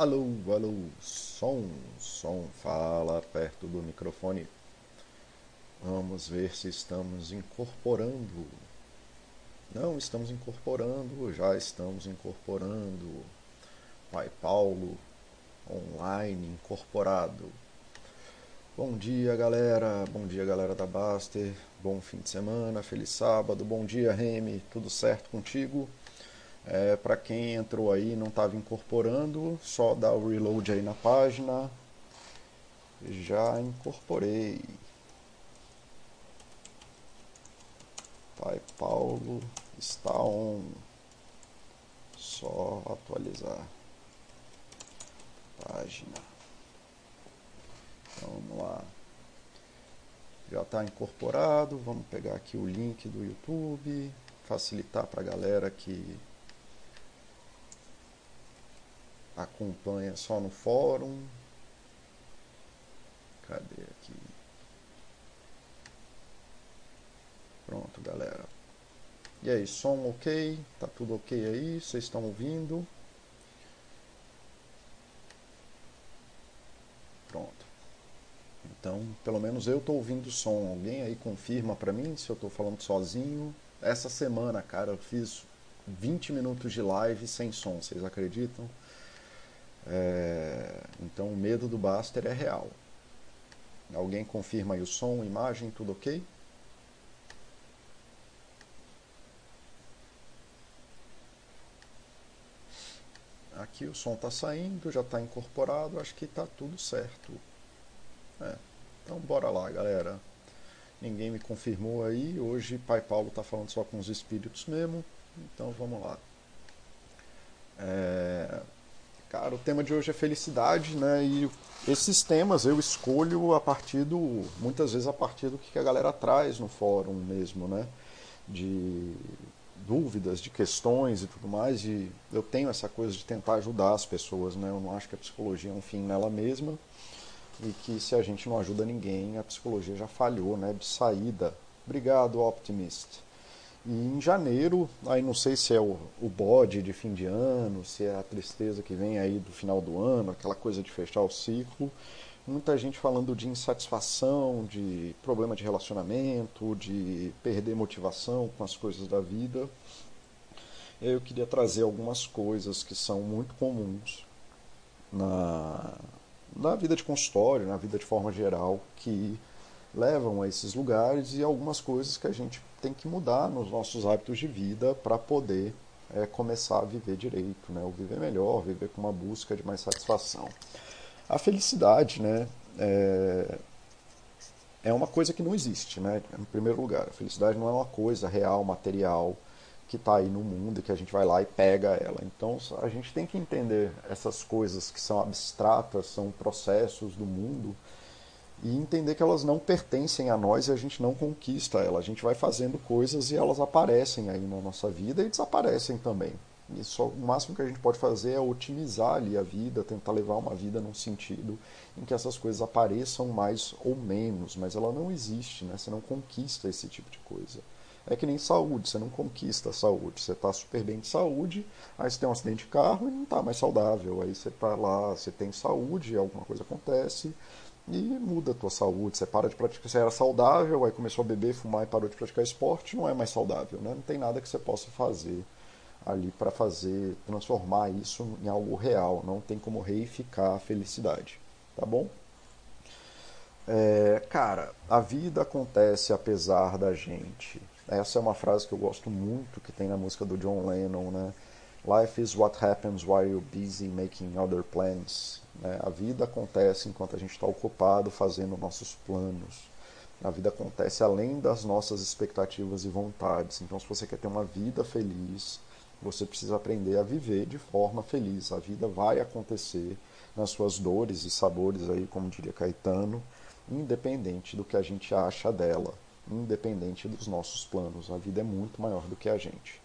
Alô, alô, som, som, fala perto do microfone. Vamos ver se estamos incorporando. Não estamos incorporando, já estamos incorporando. Pai Paulo, online, incorporado. Bom dia, galera. Bom dia, galera da Baster. Bom fim de semana, feliz sábado. Bom dia, Remy. Tudo certo contigo? É, Para quem entrou aí e não estava incorporando, só dá o reload aí na página. Já incorporei. Pai Paulo está on. Só atualizar. Página. Então, vamos lá. Já está incorporado. Vamos pegar aqui o link do YouTube. Facilitar para a galera que acompanha só no fórum. Cadê aqui? Pronto, galera. E aí, som ok? Tá tudo ok aí? Vocês estão ouvindo? Pronto. Então, pelo menos eu estou ouvindo o som. Alguém aí confirma para mim se eu estou falando sozinho? Essa semana, cara, eu fiz 20 minutos de live sem som, vocês acreditam? É, então o medo do Baster é real. Alguém confirma aí o som, imagem, tudo ok? Aqui o som está saindo, já está incorporado, acho que está tudo certo. É, então bora lá, galera. Ninguém me confirmou aí. Hoje Pai Paulo está falando só com os espíritos mesmo. Então vamos lá. É, Cara, o tema de hoje é felicidade, né? E esses temas eu escolho a partir do. muitas vezes a partir do que a galera traz no fórum mesmo, né? De dúvidas, de questões e tudo mais. E eu tenho essa coisa de tentar ajudar as pessoas, né? Eu não acho que a psicologia é um fim nela mesma. E que se a gente não ajuda ninguém, a psicologia já falhou, né? De saída. Obrigado, Optimist. E em janeiro, aí não sei se é o, o bode de fim de ano, se é a tristeza que vem aí do final do ano, aquela coisa de fechar o ciclo. Muita gente falando de insatisfação, de problema de relacionamento, de perder motivação com as coisas da vida. Eu queria trazer algumas coisas que são muito comuns na, na vida de consultório, na vida de forma geral, que levam a esses lugares e algumas coisas que a gente tem que mudar nos nossos hábitos de vida para poder é, começar a viver direito, né? ou viver melhor, viver com uma busca de mais satisfação. A felicidade né, é, é uma coisa que não existe, né? em primeiro lugar. A felicidade não é uma coisa real, material, que está aí no mundo e que a gente vai lá e pega ela. Então a gente tem que entender essas coisas que são abstratas, são processos do mundo e entender que elas não pertencem a nós e a gente não conquista elas. A gente vai fazendo coisas e elas aparecem aí na nossa vida e desaparecem também. E só o máximo que a gente pode fazer é otimizar ali a vida, tentar levar uma vida num sentido em que essas coisas apareçam mais ou menos, mas ela não existe, né? Você não conquista esse tipo de coisa. É que nem saúde, você não conquista a saúde. Você está super bem de saúde, aí você tem um acidente de carro e não está mais saudável. Aí você está lá, você tem saúde, alguma coisa acontece, e muda a tua saúde. Você para de praticar, você era saudável, aí começou a beber, fumar e parou de praticar esporte, não é mais saudável, né? Não tem nada que você possa fazer ali para fazer, transformar isso em algo real. Não tem como reificar a felicidade, tá bom? É, cara, a vida acontece apesar da gente. Essa é uma frase que eu gosto muito que tem na música do John Lennon, né? Life is what happens while you're busy making other plans. Né? A vida acontece enquanto a gente está ocupado fazendo nossos planos. A vida acontece além das nossas expectativas e vontades. Então, se você quer ter uma vida feliz, você precisa aprender a viver de forma feliz. A vida vai acontecer nas suas dores e sabores, aí, como diria Caetano, independente do que a gente acha dela, independente dos nossos planos. A vida é muito maior do que a gente.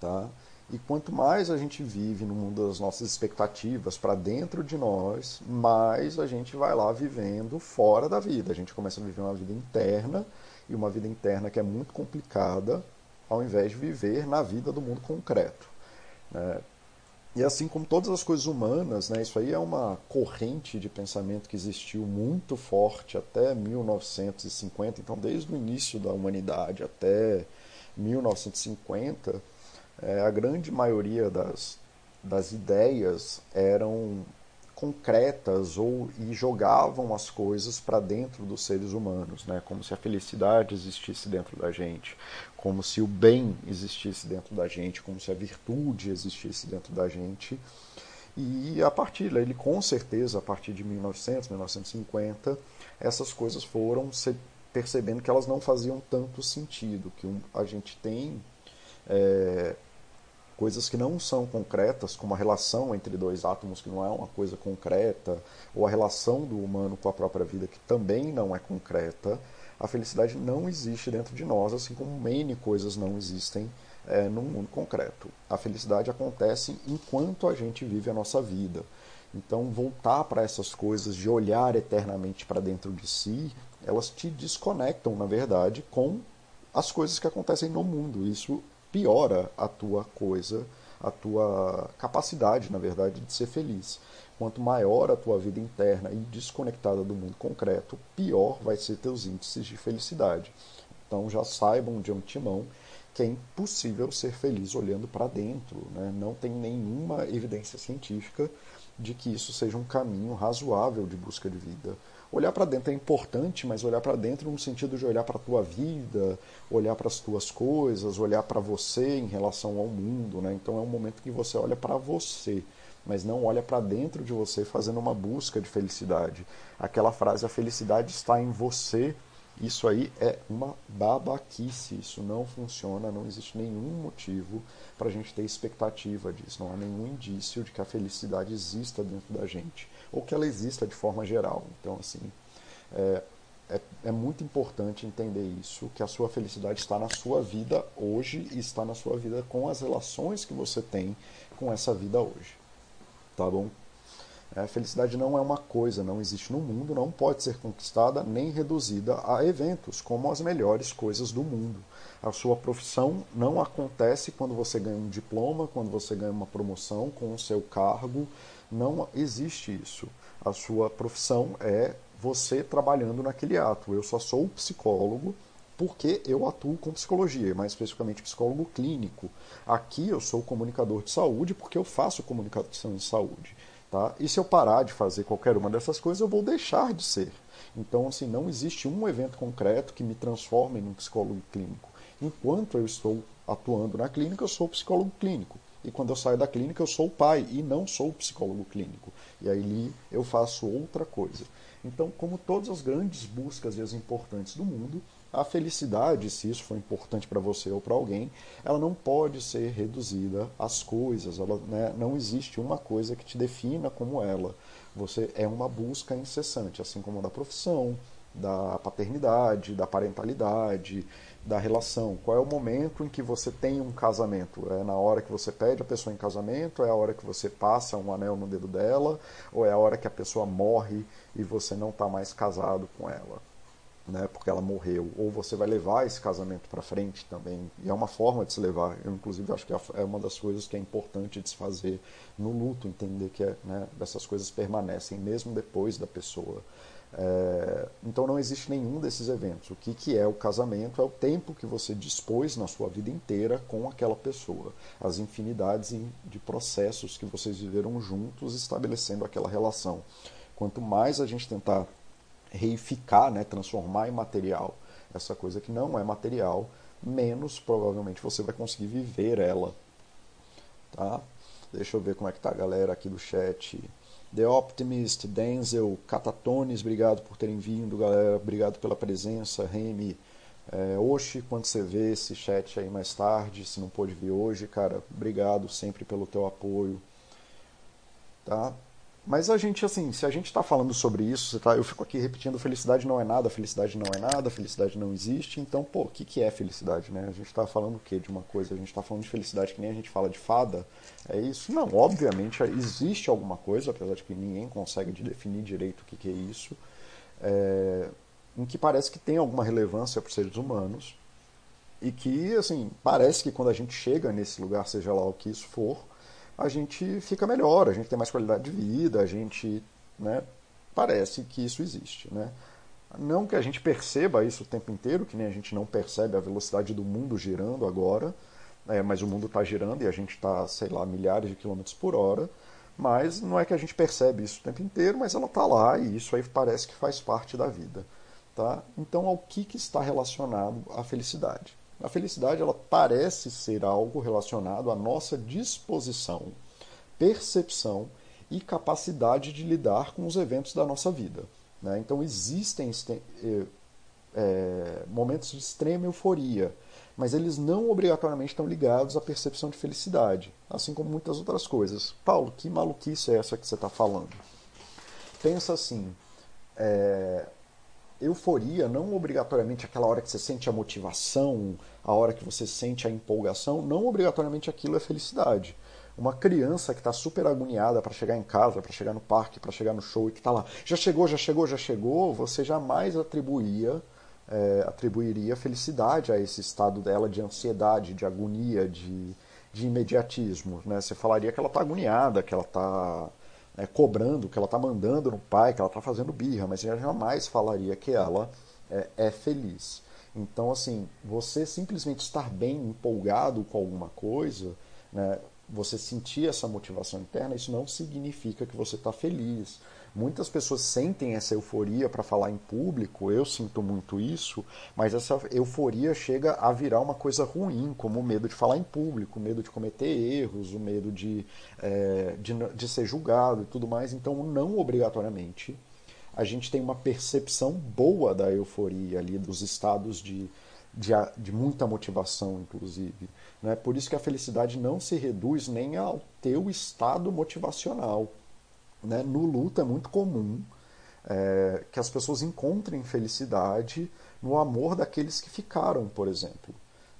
Tá? E quanto mais a gente vive no mundo das nossas expectativas para dentro de nós, mais a gente vai lá vivendo fora da vida. A gente começa a viver uma vida interna e uma vida interna que é muito complicada, ao invés de viver na vida do mundo concreto. Né? E assim como todas as coisas humanas, né, isso aí é uma corrente de pensamento que existiu muito forte até 1950, então desde o início da humanidade até 1950, é, a grande maioria das, das ideias eram concretas ou e jogavam as coisas para dentro dos seres humanos, né? como se a felicidade existisse dentro da gente, como se o bem existisse dentro da gente, como se a virtude existisse dentro da gente. E a partir ele com certeza a partir de 1900, 1950, essas coisas foram percebendo que elas não faziam tanto sentido, que a gente tem é, coisas que não são concretas, como a relação entre dois átomos, que não é uma coisa concreta, ou a relação do humano com a própria vida, que também não é concreta, a felicidade não existe dentro de nós, assim como N coisas não existem é, no mundo concreto. A felicidade acontece enquanto a gente vive a nossa vida. Então, voltar para essas coisas de olhar eternamente para dentro de si, elas te desconectam, na verdade, com as coisas que acontecem no mundo. Isso piora a tua coisa, a tua capacidade, na verdade, de ser feliz. Quanto maior a tua vida interna e desconectada do mundo concreto, pior vai ser teus índices de felicidade. Então já saibam de antemão que é impossível ser feliz olhando para dentro. Né? Não tem nenhuma evidência científica de que isso seja um caminho razoável de busca de vida. Olhar para dentro é importante, mas olhar para dentro no sentido de olhar para a tua vida, olhar para as tuas coisas, olhar para você em relação ao mundo, né? Então é um momento que você olha para você, mas não olha para dentro de você fazendo uma busca de felicidade. Aquela frase a felicidade está em você, isso aí é uma babaquice, isso não funciona, não existe nenhum motivo para a gente ter expectativa disso, não há nenhum indício de que a felicidade exista dentro da gente ou que ela exista de forma geral. Então, assim, é, é, é, muito importante entender isso, que a sua felicidade está na sua vida hoje e está na sua vida com as relações que você tem com essa vida hoje. Tá bom? É, felicidade não é uma coisa, não existe no mundo, não pode ser conquistada nem reduzida a eventos, como as melhores coisas do mundo. A sua profissão não acontece quando você ganha um diploma, quando você ganha uma promoção com o seu cargo, não existe isso. A sua profissão é você trabalhando naquele ato. Eu só sou psicólogo porque eu atuo com psicologia, mais especificamente psicólogo clínico. Aqui eu sou comunicador de saúde porque eu faço comunicação de saúde. Tá? E se eu parar de fazer qualquer uma dessas coisas, eu vou deixar de ser. Então, assim, não existe um evento concreto que me transforme em um psicólogo clínico. Enquanto eu estou atuando na clínica, eu sou psicólogo clínico. E quando eu saio da clínica, eu sou o pai e não sou o psicólogo clínico. E aí eu faço outra coisa. Então, como todas as grandes buscas e as importantes do mundo, a felicidade, se isso for importante para você ou para alguém, ela não pode ser reduzida às coisas. Ela, né, não existe uma coisa que te defina como ela. Você é uma busca incessante, assim como a da profissão, da paternidade, da parentalidade, da relação. Qual é o momento em que você tem um casamento? É na hora que você pede a pessoa em casamento? É a hora que você passa um anel no dedo dela? Ou é a hora que a pessoa morre e você não está mais casado com ela? Né, porque ela morreu, ou você vai levar esse casamento para frente também, e é uma forma de se levar. Eu, inclusive, acho que é uma das coisas que é importante de se fazer no luto, entender que é, né, essas coisas permanecem mesmo depois da pessoa é, então não existe nenhum desses eventos. O que, que é o casamento? É o tempo que você dispôs na sua vida inteira com aquela pessoa, as infinidades de processos que vocês viveram juntos estabelecendo aquela relação. Quanto mais a gente tentar reificar, né, transformar em material essa coisa que não é material, menos provavelmente você vai conseguir viver ela. Tá? Deixa eu ver como é que tá a galera aqui do chat. The Optimist, Denzel, Catatones, obrigado por terem vindo, galera. Obrigado pela presença. Remy, é, Oxi, quando você vê esse chat aí mais tarde, se não pôde vir hoje, cara, obrigado sempre pelo teu apoio. Tá? Mas a gente, assim, se a gente está falando sobre isso, tá, eu fico aqui repetindo: felicidade não é nada, felicidade não é nada, felicidade não existe. Então, pô, o que, que é felicidade, né? A gente está falando o quê de uma coisa? A gente está falando de felicidade que nem a gente fala de fada. É isso? Não, obviamente existe alguma coisa, apesar de que ninguém consegue definir direito o que, que é isso, é, em que parece que tem alguma relevância para os seres humanos e que, assim, parece que quando a gente chega nesse lugar, seja lá o que isso for, a gente fica melhor, a gente tem mais qualidade de vida, a gente, né, parece que isso existe, né? Não que a gente perceba isso o tempo inteiro, que nem a gente não percebe a velocidade do mundo girando agora, é, mas o mundo está girando e a gente está, sei lá, milhares de quilômetros por hora. Mas não é que a gente percebe isso o tempo inteiro, mas ela está lá e isso aí parece que faz parte da vida. Tá? Então, ao que, que está relacionado a felicidade? A felicidade ela parece ser algo relacionado à nossa disposição, percepção e capacidade de lidar com os eventos da nossa vida. Né? Então, existem é, momentos de extrema euforia, mas eles não obrigatoriamente estão ligados à percepção de felicidade, assim como muitas outras coisas. Paulo, que maluquice é essa que você está falando? Pensa assim, é, euforia não obrigatoriamente aquela hora que você sente a motivação, a hora que você sente a empolgação, não obrigatoriamente aquilo é felicidade. Uma criança que está super agoniada para chegar em casa, para chegar no parque, para chegar no show e que está lá, já chegou, já chegou, já chegou, você jamais atribuía é, atribuiria felicidade a esse estado dela de ansiedade, de agonia, de, de imediatismo. Né? Você falaria que ela está agoniada, que ela está é, cobrando, que ela está mandando no pai, que ela está fazendo birra, mas você jamais falaria que ela é, é feliz. Então, assim, você simplesmente estar bem empolgado com alguma coisa, né, você sentir essa motivação interna, isso não significa que você está feliz. Muitas pessoas sentem essa euforia para falar em público, eu sinto muito isso, mas essa euforia chega a virar uma coisa ruim, como o medo de falar em público, o medo de cometer erros, o medo de, é, de, de ser julgado e tudo mais. Então, não obrigatoriamente a gente tem uma percepção boa da euforia ali, dos estados de, de, de, muita motivação, inclusive. Né? Por isso que a felicidade não se reduz nem ao teu estado motivacional. Né? No luto é muito comum é, que as pessoas encontrem felicidade no amor daqueles que ficaram, por exemplo.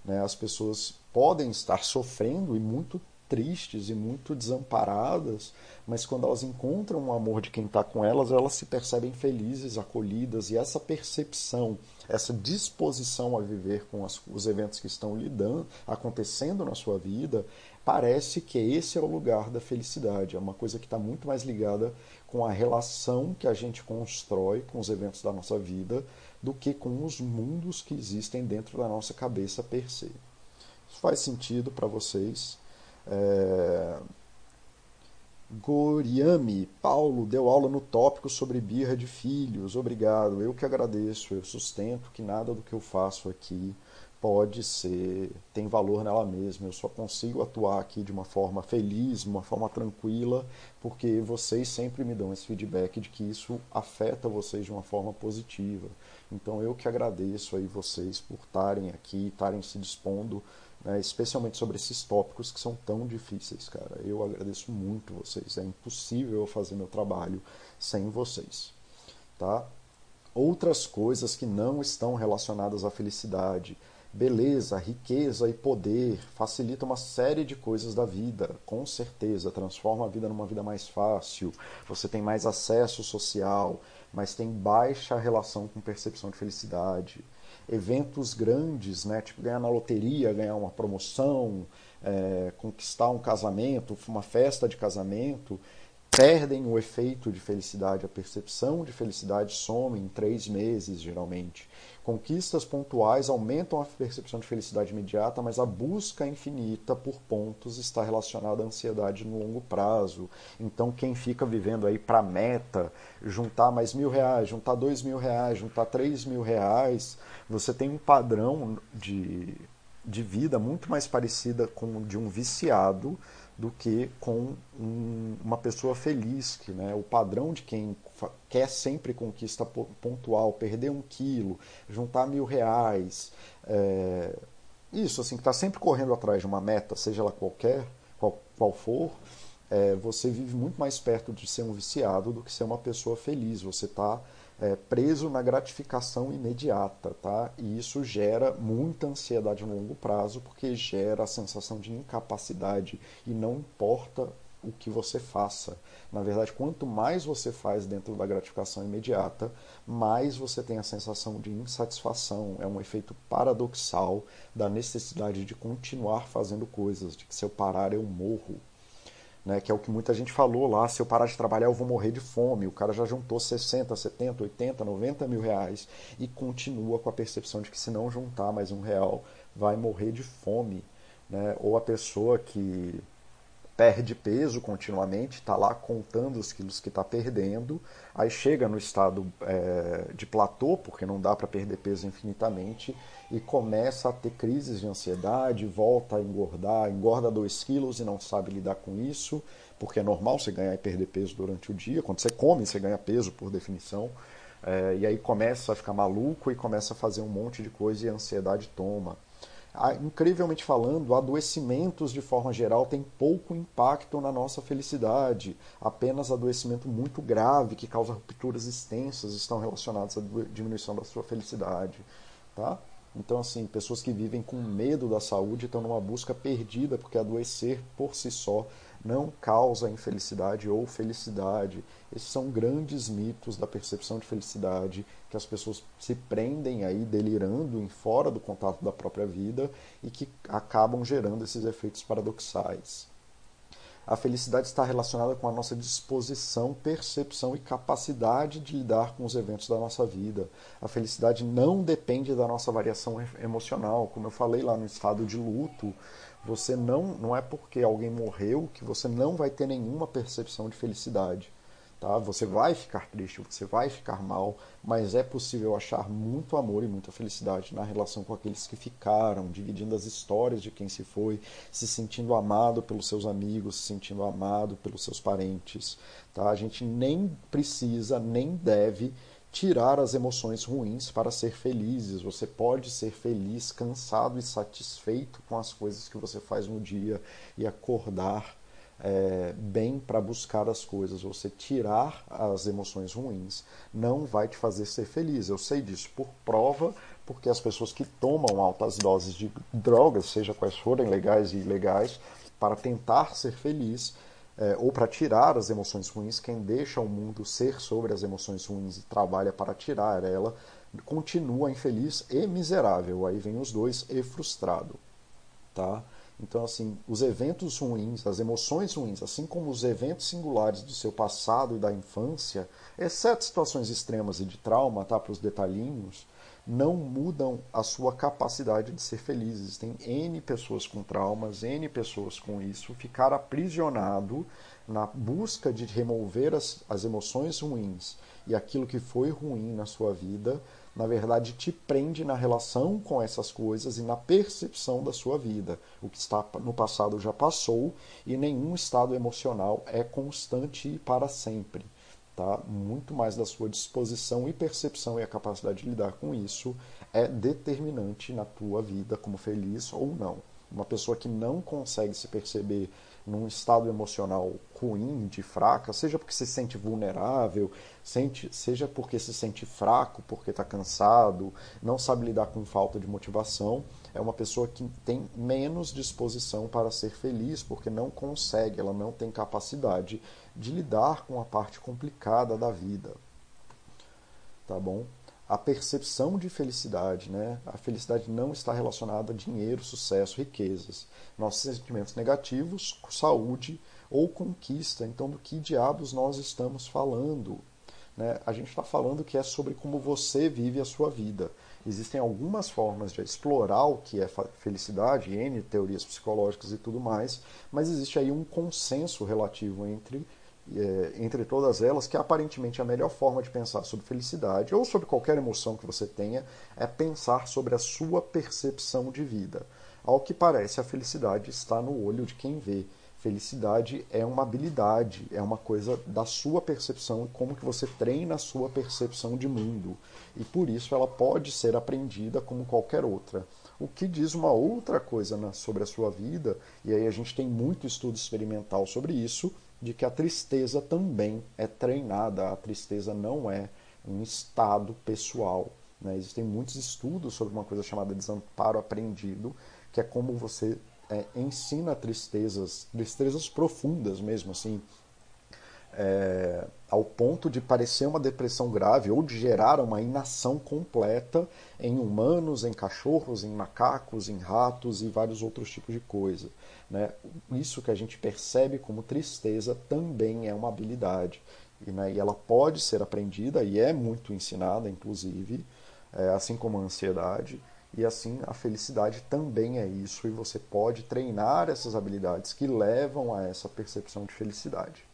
Né? As pessoas podem estar sofrendo e muito tristes e muito desamparadas, mas quando elas encontram o amor de quem está com elas, elas se percebem felizes, acolhidas, e essa percepção, essa disposição a viver com as, os eventos que estão lidando, acontecendo na sua vida, parece que esse é o lugar da felicidade. É uma coisa que está muito mais ligada com a relação que a gente constrói com os eventos da nossa vida do que com os mundos que existem dentro da nossa cabeça per se. Isso faz sentido para vocês? É... Goriami, Paulo, deu aula no tópico sobre birra de filhos. Obrigado, eu que agradeço. Eu sustento que nada do que eu faço aqui pode ser, tem valor nela mesma. Eu só consigo atuar aqui de uma forma feliz, de uma forma tranquila, porque vocês sempre me dão esse feedback de que isso afeta vocês de uma forma positiva. Então eu que agradeço aí vocês por estarem aqui, estarem se dispondo, né, especialmente sobre esses tópicos que são tão difíceis, cara. Eu agradeço muito vocês. É impossível eu fazer meu trabalho sem vocês, tá? Outras coisas que não estão relacionadas à felicidade beleza, riqueza e poder facilita uma série de coisas da vida, com certeza, transforma a vida numa vida mais fácil, você tem mais acesso social, mas tem baixa relação com percepção de felicidade. Eventos grandes, né, tipo ganhar na loteria, ganhar uma promoção, é, conquistar um casamento, uma festa de casamento, perdem o efeito de felicidade, a percepção de felicidade some em três meses, geralmente. Conquistas pontuais aumentam a percepção de felicidade imediata, mas a busca infinita por pontos está relacionada à ansiedade no longo prazo. Então, quem fica vivendo aí para meta, juntar mais mil reais, juntar dois mil reais, juntar três mil reais, você tem um padrão de, de vida muito mais parecida com o de um viciado do que com um, uma pessoa feliz, que né, o padrão de quem quer sempre conquista pontual, perder um quilo, juntar mil reais, é, isso assim, que está sempre correndo atrás de uma meta, seja ela qualquer, qual, qual for, é, você vive muito mais perto de ser um viciado do que ser uma pessoa feliz. Você está é, preso na gratificação imediata, tá? E isso gera muita ansiedade no longo prazo, porque gera a sensação de incapacidade e não importa o que você faça. Na verdade, quanto mais você faz dentro da gratificação imediata, mais você tem a sensação de insatisfação. É um efeito paradoxal da necessidade de continuar fazendo coisas, de que se eu parar eu morro. Né, que é o que muita gente falou lá, se eu parar de trabalhar eu vou morrer de fome. O cara já juntou 60, 70, 80, 90 mil reais e continua com a percepção de que se não juntar mais um real vai morrer de fome. Né? Ou a pessoa que perde peso continuamente, está lá contando os quilos que está perdendo, aí chega no estado é, de platô, porque não dá para perder peso infinitamente, e começa a ter crises de ansiedade, volta a engordar, engorda 2 quilos e não sabe lidar com isso, porque é normal você ganhar e perder peso durante o dia, quando você come você ganha peso por definição, é, e aí começa a ficar maluco e começa a fazer um monte de coisa e a ansiedade toma incrivelmente falando, adoecimentos de forma geral têm pouco impacto na nossa felicidade. Apenas adoecimento muito grave que causa rupturas extensas estão relacionados à diminuição da sua felicidade, tá? Então, assim, pessoas que vivem com medo da saúde estão numa busca perdida, porque adoecer por si só não causa infelicidade ou felicidade. Esses são grandes mitos da percepção de felicidade que as pessoas se prendem aí delirando em fora do contato da própria vida e que acabam gerando esses efeitos paradoxais. A felicidade está relacionada com a nossa disposição, percepção e capacidade de lidar com os eventos da nossa vida. A felicidade não depende da nossa variação emocional. Como eu falei lá no estado de luto, você não, não é porque alguém morreu que você não vai ter nenhuma percepção de felicidade. Tá? Você vai ficar triste, você vai ficar mal, mas é possível achar muito amor e muita felicidade na relação com aqueles que ficaram, dividindo as histórias de quem se foi, se sentindo amado pelos seus amigos, se sentindo amado pelos seus parentes. Tá? A gente nem precisa, nem deve tirar as emoções ruins para ser felizes. Você pode ser feliz, cansado e satisfeito com as coisas que você faz no dia e acordar é, bem para buscar as coisas, você tirar as emoções ruins, não vai te fazer ser feliz. Eu sei disso por prova, porque as pessoas que tomam altas doses de drogas, seja quais forem legais e ilegais, para tentar ser feliz, é, ou para tirar as emoções ruins, quem deixa o mundo ser sobre as emoções ruins e trabalha para tirar ela, continua infeliz e miserável. Aí vem os dois e frustrado. Tá? Então, assim, os eventos ruins, as emoções ruins, assim como os eventos singulares do seu passado e da infância, exceto situações extremas e de trauma, tá, para os detalhinhos, não mudam a sua capacidade de ser felizes. Tem N pessoas com traumas, N pessoas com isso, ficar aprisionado na busca de remover as, as emoções ruins e aquilo que foi ruim na sua vida na verdade, te prende na relação com essas coisas e na percepção da sua vida. O que está no passado já passou e nenhum estado emocional é constante para sempre. Tá? Muito mais da sua disposição e percepção e a capacidade de lidar com isso é determinante na tua vida como feliz ou não. Uma pessoa que não consegue se perceber num estado emocional ruim, de fraca, seja porque se sente vulnerável, sente, seja porque se sente fraco, porque está cansado, não sabe lidar com falta de motivação, é uma pessoa que tem menos disposição para ser feliz, porque não consegue, ela não tem capacidade de lidar com a parte complicada da vida. Tá bom? a percepção de felicidade, né? A felicidade não está relacionada a dinheiro, sucesso, riquezas. Nossos sentimentos negativos, saúde ou conquista. Então, do que diabos nós estamos falando? Né? A gente está falando que é sobre como você vive a sua vida. Existem algumas formas de explorar o que é felicidade, N teorias psicológicas e tudo mais, mas existe aí um consenso relativo entre é, entre todas elas, que aparentemente a melhor forma de pensar sobre felicidade ou sobre qualquer emoção que você tenha é pensar sobre a sua percepção de vida. Ao que parece, a felicidade está no olho de quem vê. Felicidade é uma habilidade, é uma coisa da sua percepção como que você treina a sua percepção de mundo. E por isso ela pode ser aprendida como qualquer outra. O que diz uma outra coisa sobre a sua vida, e aí a gente tem muito estudo experimental sobre isso, de que a tristeza também é treinada, a tristeza não é um estado pessoal. Né? Existem muitos estudos sobre uma coisa chamada desamparo aprendido, que é como você é, ensina tristezas, tristezas profundas mesmo, assim, é, ao ponto de parecer uma depressão grave ou de gerar uma inação completa em humanos, em cachorros, em macacos, em ratos e vários outros tipos de coisa. Né? Isso que a gente percebe como tristeza também é uma habilidade. Né, e ela pode ser aprendida e é muito ensinada, inclusive, é, assim como a ansiedade. E assim a felicidade também é isso, e você pode treinar essas habilidades que levam a essa percepção de felicidade.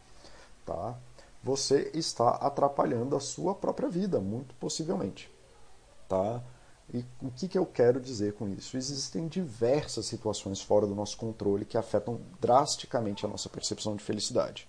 Tá? Você está atrapalhando a sua própria vida, muito possivelmente. Tá? E o que, que eu quero dizer com isso? Existem diversas situações fora do nosso controle que afetam drasticamente a nossa percepção de felicidade.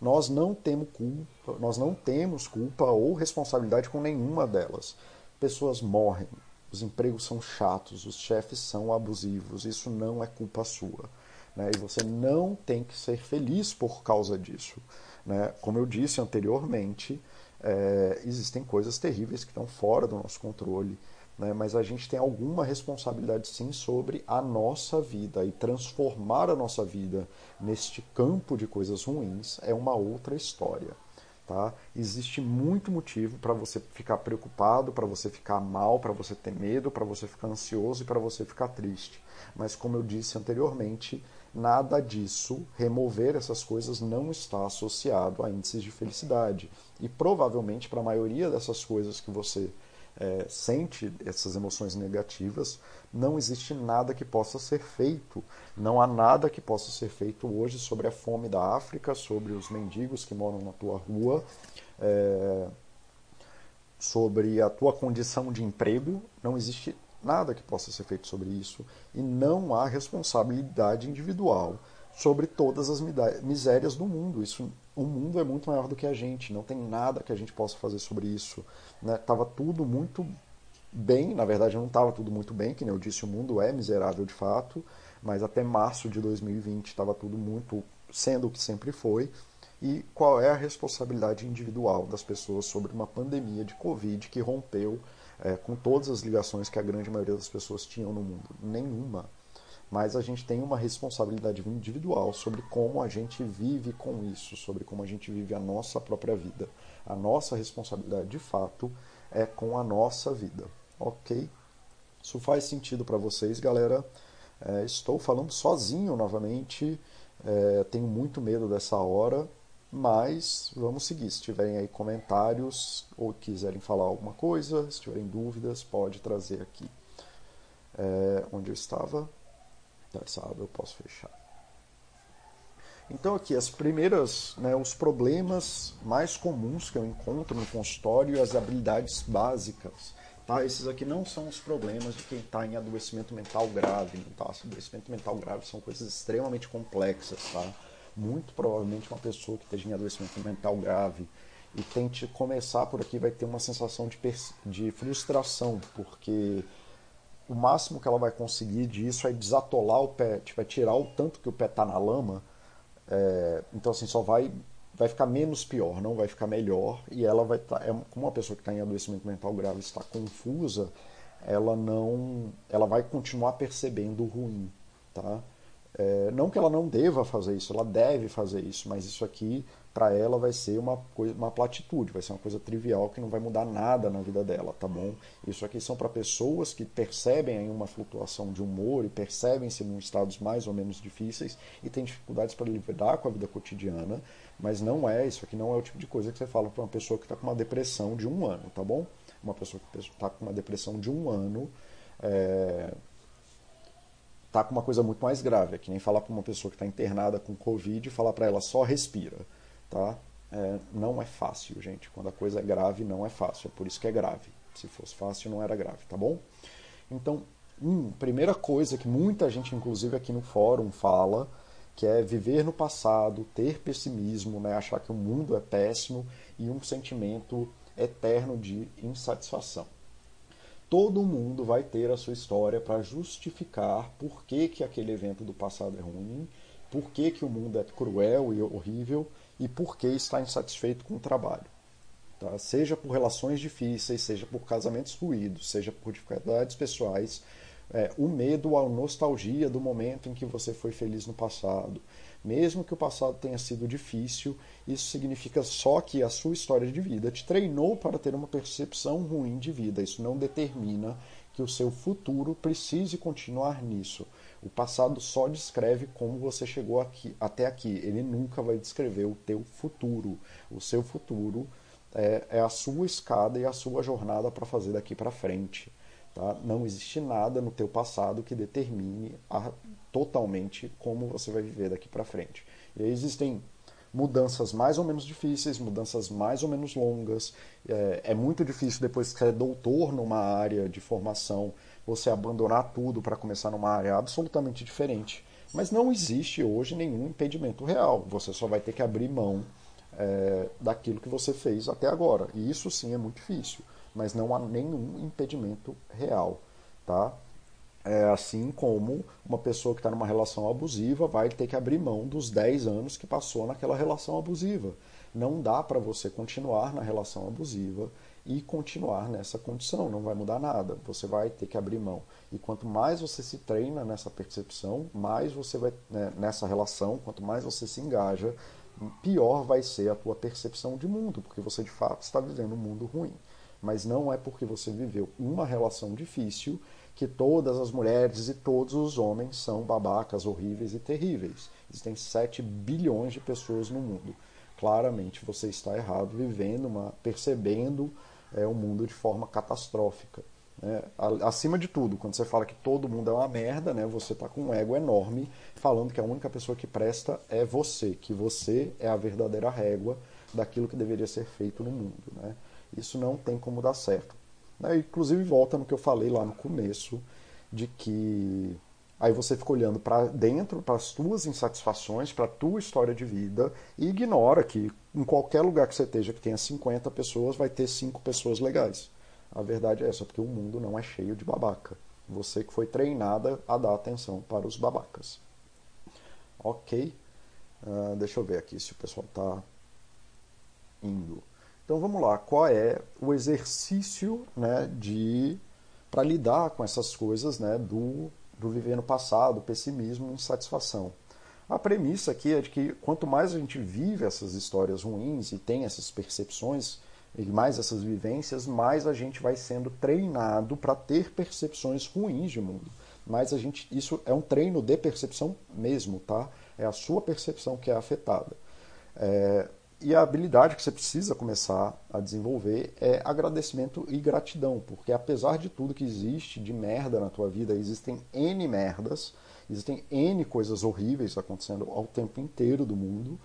Nós não temos culpa, nós não temos culpa ou responsabilidade com nenhuma delas. Pessoas morrem, os empregos são chatos, os chefes são abusivos, isso não é culpa sua. Né? E você não tem que ser feliz por causa disso. Né? Como eu disse anteriormente, é, existem coisas terríveis que estão fora do nosso controle, né? mas a gente tem alguma responsabilidade sim sobre a nossa vida e transformar a nossa vida neste campo de coisas ruins é uma outra história. Tá? Existe muito motivo para você ficar preocupado, para você ficar mal, para você ter medo, para você ficar ansioso e para você ficar triste. Mas, como eu disse anteriormente, nada disso, remover essas coisas, não está associado a índices de felicidade. E provavelmente, para a maioria dessas coisas que você é, sente, essas emoções negativas, não existe nada que possa ser feito. Não há nada que possa ser feito hoje sobre a fome da África, sobre os mendigos que moram na tua rua, é, sobre a tua condição de emprego. Não existe nada que possa ser feito sobre isso. E não há responsabilidade individual sobre todas as misérias do mundo. Isso, o mundo é muito maior do que a gente. Não tem nada que a gente possa fazer sobre isso. Né? tudo muito bem, na verdade não estava tudo muito bem, que nem eu disse, o mundo é miserável de fato, mas até março de 2020 estava tudo muito sendo o que sempre foi. E qual é a responsabilidade individual das pessoas sobre uma pandemia de Covid que rompeu é, com todas as ligações que a grande maioria das pessoas tinham no mundo? Nenhuma. Mas a gente tem uma responsabilidade individual sobre como a gente vive com isso, sobre como a gente vive a nossa própria vida. A nossa responsabilidade, de fato, é com a nossa vida. Ok? Isso faz sentido para vocês, galera? É, estou falando sozinho novamente. É, tenho muito medo dessa hora, mas vamos seguir. Se tiverem aí comentários ou quiserem falar alguma coisa, se tiverem dúvidas, pode trazer aqui. É, onde eu estava? Essa aba eu posso fechar. Então aqui as primeiras, né, os problemas mais comuns que eu encontro no consultório e as habilidades básicas Tá? Esses aqui não são os problemas de quem está em adoecimento mental grave. Tá? Adoecimento mental grave são coisas extremamente complexas. Tá? Muito provavelmente uma pessoa que esteja em adoecimento mental grave e tente começar por aqui vai ter uma sensação de, de frustração, porque o máximo que ela vai conseguir disso é desatolar o pé, tipo, é tirar o tanto que o pé está na lama. É, então, assim, só vai vai ficar menos pior, não vai ficar melhor, e ela vai estar, tá, é, como uma pessoa que está em adoecimento mental grave está confusa, ela não, ela vai continuar percebendo o ruim, tá? É, não que ela não deva fazer isso, ela deve fazer isso, mas isso aqui para ela vai ser uma coisa, uma platitude, vai ser uma coisa trivial que não vai mudar nada na vida dela, tá bom? Isso aqui são para pessoas que percebem aí uma flutuação de humor e percebem-se em estados mais ou menos difíceis e têm dificuldades para lidar com a vida cotidiana, mas não é, isso aqui não é o tipo de coisa que você fala para uma pessoa que está com uma depressão de um ano, tá bom? Uma pessoa que está com uma depressão de um ano é, tá com uma coisa muito mais grave. É que nem falar para uma pessoa que está internada com Covid e falar para ela só respira tá? É, não é fácil, gente. Quando a coisa é grave, não é fácil. É por isso que é grave. Se fosse fácil, não era grave, tá bom? Então, hum, primeira coisa que muita gente, inclusive aqui no fórum, fala, que é viver no passado, ter pessimismo, né? achar que o mundo é péssimo e um sentimento eterno de insatisfação. Todo mundo vai ter a sua história para justificar por que, que aquele evento do passado é ruim, por que, que o mundo é cruel e horrível e por que está insatisfeito com o trabalho. Tá? Seja por relações difíceis, seja por casamentos ruídos, seja por dificuldades pessoais, é, o medo, a nostalgia do momento em que você foi feliz no passado. Mesmo que o passado tenha sido difícil, isso significa só que a sua história de vida te treinou para ter uma percepção ruim de vida. Isso não determina que o seu futuro precise continuar nisso. O passado só descreve como você chegou aqui, até aqui. Ele nunca vai descrever o teu futuro. O seu futuro é, é a sua escada e a sua jornada para fazer daqui para frente. Tá? Não existe nada no teu passado que determine a, totalmente como você vai viver daqui para frente. E aí existem mudanças mais ou menos difíceis, mudanças mais ou menos longas. É, é muito difícil depois que você é doutor numa área de formação você abandonar tudo para começar numa área absolutamente diferente. Mas não existe hoje nenhum impedimento real. Você só vai ter que abrir mão é, daquilo que você fez até agora. E isso sim é muito difícil, mas não há nenhum impedimento real, tá? É assim como uma pessoa que está numa relação abusiva vai ter que abrir mão dos 10 anos que passou naquela relação abusiva. Não dá para você continuar na relação abusiva e continuar nessa condição, não vai mudar nada. Você vai ter que abrir mão. E quanto mais você se treina nessa percepção, mais você vai né, nessa relação, quanto mais você se engaja, pior vai ser a tua percepção de mundo, porque você de fato está vivendo um mundo ruim. Mas não é porque você viveu uma relação difícil que todas as mulheres e todos os homens são babacas, horríveis e terríveis. Existem 7 bilhões de pessoas no mundo. Claramente você está errado, vivendo uma, percebendo é, o mundo de forma catastrófica. Né? Acima de tudo, quando você fala que todo mundo é uma merda, né, você está com um ego enorme, falando que a única pessoa que presta é você, que você é a verdadeira régua daquilo que deveria ser feito no mundo. Né? Isso não tem como dar certo. Né? Inclusive, volta no que eu falei lá no começo, de que aí você fica olhando para dentro, para as tuas insatisfações, para a tua história de vida e ignora que em qualquer lugar que você esteja que tenha 50 pessoas, vai ter 5 pessoas legais. A verdade é essa, porque o mundo não é cheio de babaca. Você que foi treinada a dar atenção para os babacas. Ok. Uh, deixa eu ver aqui se o pessoal está indo. Então vamos lá. Qual é o exercício né, de para lidar com essas coisas né, do, do viver no passado, pessimismo, insatisfação? A premissa aqui é de que quanto mais a gente vive essas histórias ruins e tem essas percepções, e mais essas vivências, mais a gente vai sendo treinado para ter percepções ruins de mundo. Mas a gente, isso é um treino de percepção mesmo, tá? É a sua percepção que é afetada. É, e a habilidade que você precisa começar a desenvolver é agradecimento e gratidão, porque apesar de tudo que existe de merda na tua vida, existem N merdas, Existem N coisas horríveis acontecendo ao tempo inteiro do mundo.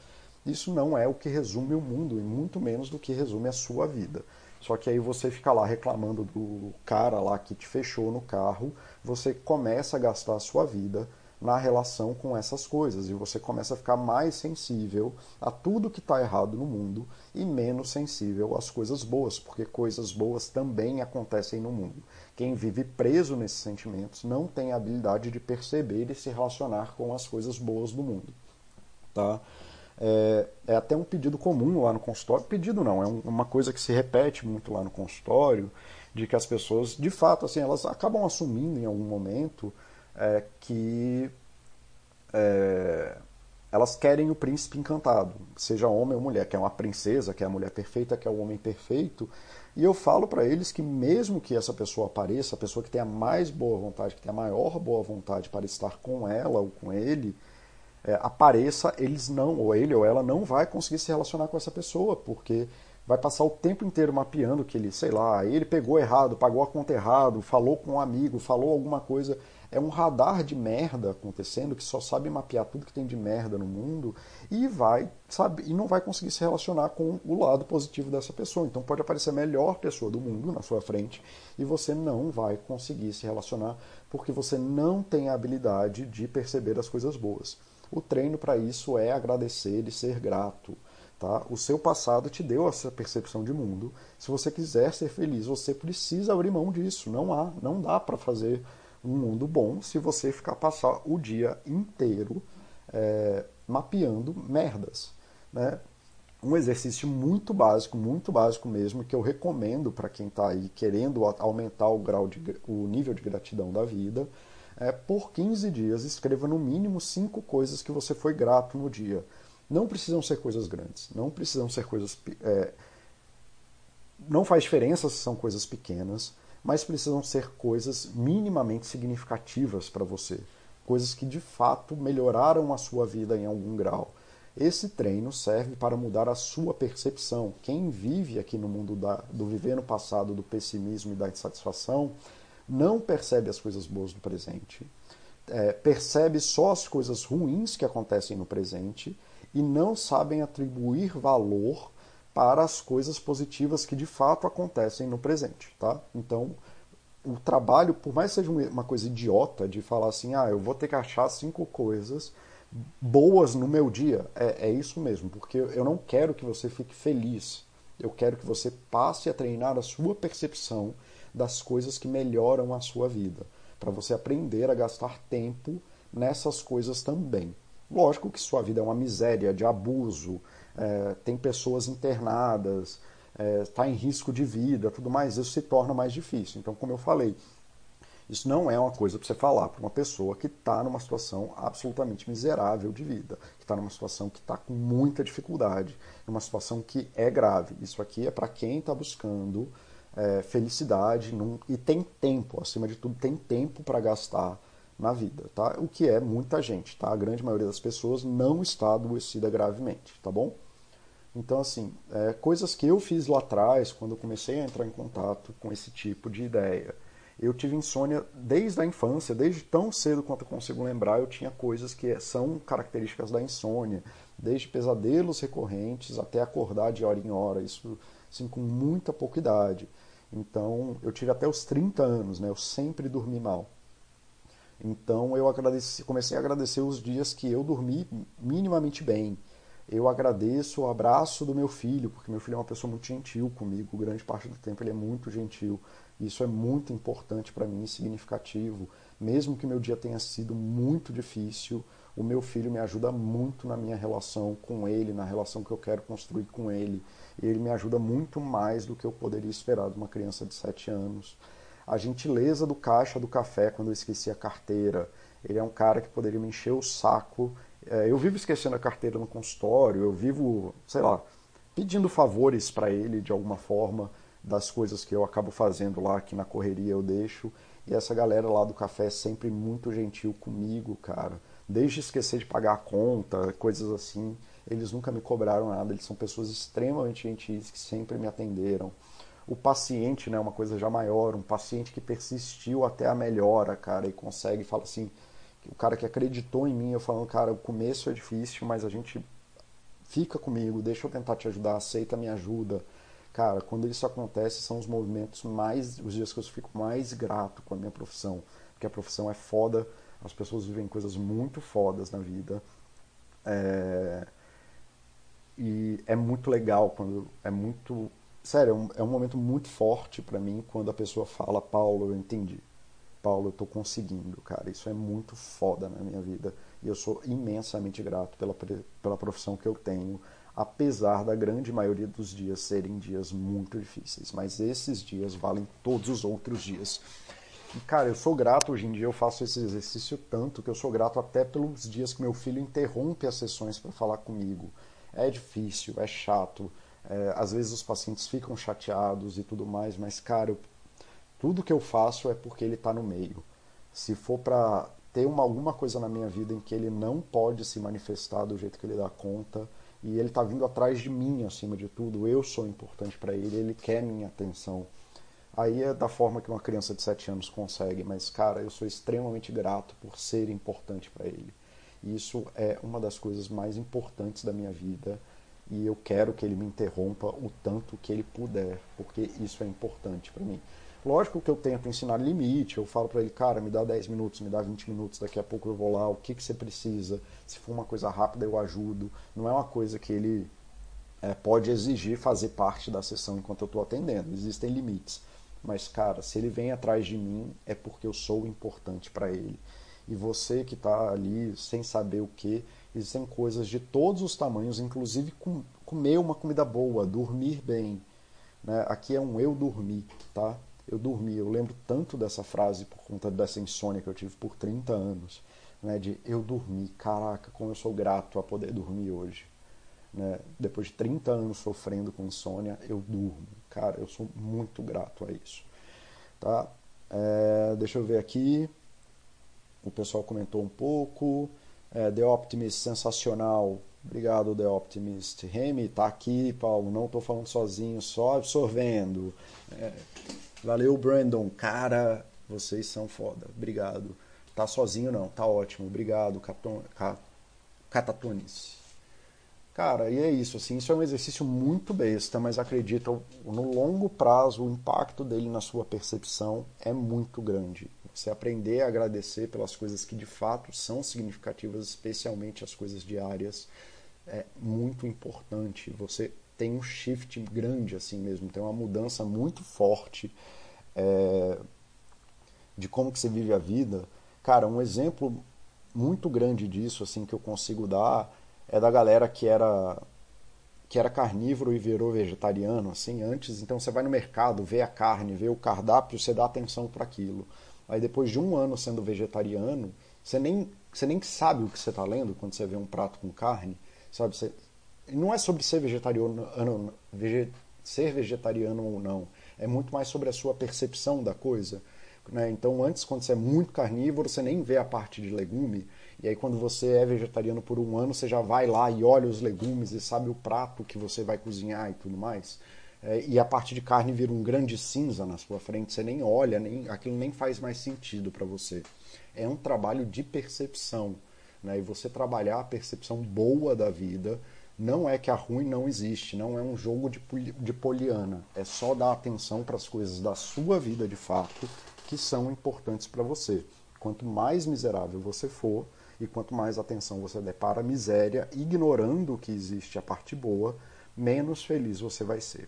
Isso não é o que resume o mundo, e muito menos do que resume a sua vida. Só que aí você fica lá reclamando do cara lá que te fechou no carro, você começa a gastar a sua vida na relação com essas coisas e você começa a ficar mais sensível a tudo que está errado no mundo e menos sensível às coisas boas, porque coisas boas também acontecem no mundo. Quem vive preso nesses sentimentos não tem a habilidade de perceber e se relacionar com as coisas boas do mundo. Tá? É, é até um pedido comum lá no consultório. Pedido não, é um, uma coisa que se repete muito lá no consultório, de que as pessoas, de fato, assim, elas acabam assumindo em algum momento é, que é, elas querem o príncipe encantado, seja homem ou mulher, que é uma princesa, que é a mulher perfeita, que é o homem perfeito, e eu falo para eles que mesmo que essa pessoa apareça, a pessoa que tem a mais boa vontade, que tem a maior boa vontade para estar com ela ou com ele, é, apareça, eles não, ou ele ou ela não vai conseguir se relacionar com essa pessoa, porque vai passar o tempo inteiro mapeando que ele, sei lá, ele pegou errado, pagou a conta errado, falou com um amigo, falou alguma coisa é um radar de merda acontecendo que só sabe mapear tudo que tem de merda no mundo e vai, sabe, e não vai conseguir se relacionar com o lado positivo dessa pessoa. Então pode aparecer a melhor pessoa do mundo na sua frente e você não vai conseguir se relacionar porque você não tem a habilidade de perceber as coisas boas. O treino para isso é agradecer e ser grato. Tá? O seu passado te deu essa percepção de mundo. Se você quiser ser feliz, você precisa abrir mão disso. Não há, não dá para fazer um mundo bom se você ficar passar o dia inteiro é, mapeando merdas. Né? um exercício muito básico, muito básico mesmo, que eu recomendo para quem está aí querendo aumentar o grau de, o nível de gratidão da vida, é por 15 dias escreva no mínimo cinco coisas que você foi grato no dia. Não precisam ser coisas grandes, não precisam ser coisas. É, não faz diferença se são coisas pequenas, mas precisam ser coisas minimamente significativas para você. Coisas que de fato melhoraram a sua vida em algum grau. Esse treino serve para mudar a sua percepção. Quem vive aqui no mundo da, do viver no passado, do pessimismo e da insatisfação, não percebe as coisas boas do presente, é, percebe só as coisas ruins que acontecem no presente e não sabem atribuir valor para as coisas positivas que de fato acontecem no presente, tá? Então, o trabalho, por mais que seja uma coisa idiota de falar assim, ah, eu vou ter que achar cinco coisas boas no meu dia, é, é isso mesmo, porque eu não quero que você fique feliz, eu quero que você passe a treinar a sua percepção das coisas que melhoram a sua vida, para você aprender a gastar tempo nessas coisas também. Lógico que sua vida é uma miséria de abuso, é, tem pessoas internadas, está é, em risco de vida, tudo mais, isso se torna mais difícil. Então, como eu falei, isso não é uma coisa para você falar para uma pessoa que está numa situação absolutamente miserável de vida, que está numa situação que está com muita dificuldade, numa situação que é grave. Isso aqui é para quem está buscando é, felicidade num, e tem tempo, acima de tudo, tem tempo para gastar na vida, tá? O que é muita gente, tá? A grande maioria das pessoas não está adoecida gravemente, tá bom? Então, assim, é, coisas que eu fiz lá atrás, quando eu comecei a entrar em contato com esse tipo de ideia. Eu tive insônia desde a infância, desde tão cedo quanto eu consigo lembrar, eu tinha coisas que são características da insônia, desde pesadelos recorrentes até acordar de hora em hora, isso assim, com muita pouca idade. Então, eu tive até os 30 anos, né? Eu sempre dormi mal. Então eu agradeci, comecei a agradecer os dias que eu dormi minimamente bem. Eu agradeço o abraço do meu filho, porque meu filho é uma pessoa muito gentil comigo, grande parte do tempo ele é muito gentil. Isso é muito importante para mim, significativo. Mesmo que meu dia tenha sido muito difícil, o meu filho me ajuda muito na minha relação com ele, na relação que eu quero construir com ele. Ele me ajuda muito mais do que eu poderia esperar de uma criança de 7 anos a gentileza do caixa do café quando eu esqueci a carteira. Ele é um cara que poderia me encher o saco. É, eu vivo esquecendo a carteira no consultório, eu vivo, sei lá, pedindo favores para ele de alguma forma das coisas que eu acabo fazendo lá, que na correria eu deixo. E essa galera lá do café é sempre muito gentil comigo, cara. Desde esquecer de pagar a conta, coisas assim, eles nunca me cobraram nada. Eles são pessoas extremamente gentis que sempre me atenderam o paciente, né, uma coisa já maior, um paciente que persistiu até a melhora, cara, e consegue, fala assim, o cara que acreditou em mim, eu falando, cara, o começo é difícil, mas a gente fica comigo, deixa eu tentar te ajudar, aceita minha ajuda. Cara, quando isso acontece, são os movimentos mais, os dias que eu fico mais grato com a minha profissão, porque a profissão é foda, as pessoas vivem coisas muito fodas na vida. É... E é muito legal quando é muito sério, é um, é um momento muito forte para mim quando a pessoa fala, Paulo, eu entendi. Paulo, eu tô conseguindo, cara. Isso é muito foda na minha vida. E eu sou imensamente grato pela, pela profissão que eu tenho, apesar da grande maioria dos dias serem dias muito difíceis. Mas esses dias valem todos os outros dias. E, cara, eu sou grato hoje em dia, eu faço esse exercício tanto que eu sou grato até pelos dias que meu filho interrompe as sessões para falar comigo. É difícil, é chato é, às vezes os pacientes ficam chateados e tudo mais, mas, cara, eu, tudo que eu faço é porque ele está no meio. Se for para ter uma, alguma coisa na minha vida em que ele não pode se manifestar do jeito que ele dá conta, e ele está vindo atrás de mim acima de tudo, eu sou importante para ele, ele quer minha atenção. Aí é da forma que uma criança de 7 anos consegue, mas cara, eu sou extremamente grato por ser importante para ele. Isso é uma das coisas mais importantes da minha vida e eu quero que ele me interrompa o tanto que ele puder, porque isso é importante para mim. Lógico que eu tento ensinar limite, eu falo para ele, cara, me dá 10 minutos, me dá 20 minutos, daqui a pouco eu vou lá, o que, que você precisa, se for uma coisa rápida eu ajudo. Não é uma coisa que ele é, pode exigir fazer parte da sessão enquanto eu estou atendendo, existem limites. Mas, cara, se ele vem atrás de mim, é porque eu sou importante para ele. E você que está ali sem saber o que, Existem coisas de todos os tamanhos, inclusive com comer uma comida boa, dormir bem. Né? Aqui é um eu dormir, tá? Eu dormi. Eu lembro tanto dessa frase por conta dessa insônia que eu tive por 30 anos. Né? De eu dormi. Caraca, como eu sou grato a poder dormir hoje. Né? Depois de 30 anos sofrendo com insônia, eu durmo. Cara, eu sou muito grato a isso. Tá? É, deixa eu ver aqui. O pessoal comentou um pouco. É, The Optimist, sensacional. Obrigado, The Optimist. Remy, tá aqui, Paulo. Não estou falando sozinho, só absorvendo. É, valeu, Brandon. Cara, vocês são foda. Obrigado. Tá sozinho não, tá ótimo. Obrigado, Catatones. Cara, e é isso, assim, isso é um exercício muito besta, mas acredita, no longo prazo o impacto dele na sua percepção é muito grande. Você aprender a agradecer pelas coisas que de fato são significativas, especialmente as coisas diárias, é muito importante. Você tem um shift grande assim mesmo, tem uma mudança muito forte é, de como que você vive a vida. Cara, um exemplo muito grande disso assim que eu consigo dar é da galera que era que era carnívoro e virou vegetariano assim antes. Então você vai no mercado, vê a carne, vê o cardápio, você dá atenção para aquilo. Aí depois de um ano sendo vegetariano, você nem você nem sabe o que você está lendo quando você vê um prato com carne, sabe? Você, não é sobre ser vegetariano, vege, ser vegetariano ou não. É muito mais sobre a sua percepção da coisa. Né? Então, antes, quando você é muito carnívoro, você nem vê a parte de legume. E aí, quando você é vegetariano por um ano, você já vai lá e olha os legumes e sabe o prato que você vai cozinhar e tudo mais. É, e a parte de carne vira um grande cinza na sua frente, você nem olha, nem, aquilo nem faz mais sentido para você. É um trabalho de percepção. Né? E você trabalhar a percepção boa da vida não é que a ruim não existe, não é um jogo de, de poliana. É só dar atenção para as coisas da sua vida de fato que são importantes para você. Quanto mais miserável você for, e quanto mais atenção você der para a miséria, ignorando que existe a parte boa, menos feliz você vai ser.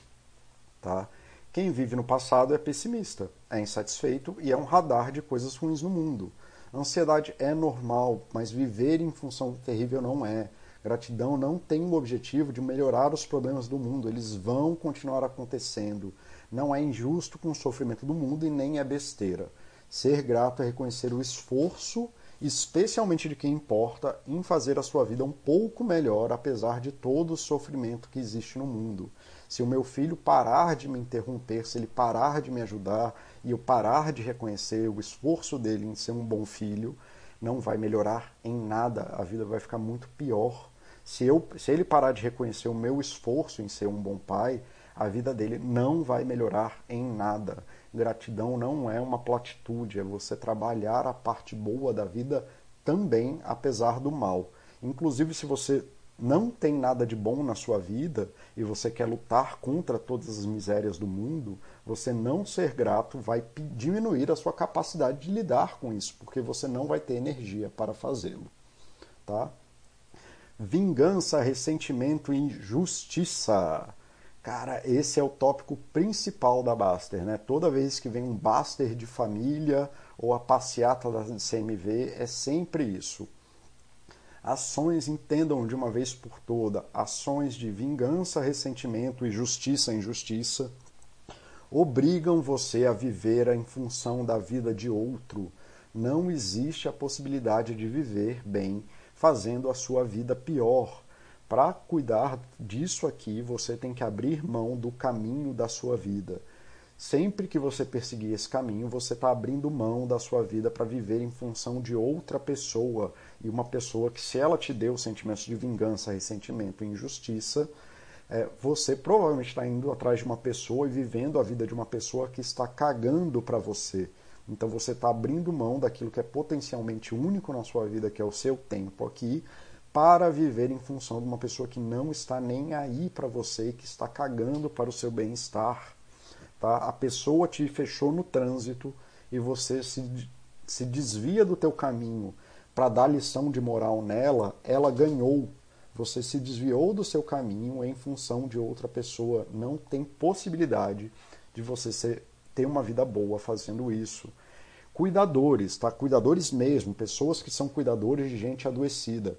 Tá? Quem vive no passado é pessimista, é insatisfeito e é um radar de coisas ruins no mundo. ansiedade é normal, mas viver em função do terrível não é. Gratidão não tem o objetivo de melhorar os problemas do mundo, eles vão continuar acontecendo. Não é injusto com o sofrimento do mundo e nem é besteira. Ser grato é reconhecer o esforço especialmente de quem importa, em fazer a sua vida um pouco melhor, apesar de todo o sofrimento que existe no mundo. Se o meu filho parar de me interromper, se ele parar de me ajudar e eu parar de reconhecer o esforço dele em ser um bom filho, não vai melhorar em nada, a vida vai ficar muito pior. Se, eu, se ele parar de reconhecer o meu esforço em ser um bom pai, a vida dele não vai melhorar em nada. Gratidão não é uma platitude, é você trabalhar a parte boa da vida também, apesar do mal. Inclusive, se você não tem nada de bom na sua vida e você quer lutar contra todas as misérias do mundo, você não ser grato vai diminuir a sua capacidade de lidar com isso, porque você não vai ter energia para fazê-lo. Tá? Vingança, ressentimento e injustiça. Cara, esse é o tópico principal da Baster, né? Toda vez que vem um Baster de família ou a passeata da CMV, é sempre isso. Ações, entendam de uma vez por toda, ações de vingança, ressentimento e justiça, injustiça, obrigam você a viver em função da vida de outro. Não existe a possibilidade de viver bem fazendo a sua vida pior para cuidar disso aqui, você tem que abrir mão do caminho da sua vida. Sempre que você perseguir esse caminho, você está abrindo mão da sua vida para viver em função de outra pessoa. E uma pessoa que, se ela te deu sentimentos de vingança, ressentimento e injustiça, é, você provavelmente está indo atrás de uma pessoa e vivendo a vida de uma pessoa que está cagando para você. Então você está abrindo mão daquilo que é potencialmente único na sua vida, que é o seu tempo aqui, para viver em função de uma pessoa que não está nem aí para você e que está cagando para o seu bem-estar. Tá? A pessoa te fechou no trânsito e você se, se desvia do teu caminho para dar lição de moral nela, ela ganhou. Você se desviou do seu caminho em função de outra pessoa. Não tem possibilidade de você ser, ter uma vida boa fazendo isso. Cuidadores, tá? Cuidadores mesmo, pessoas que são cuidadores de gente adoecida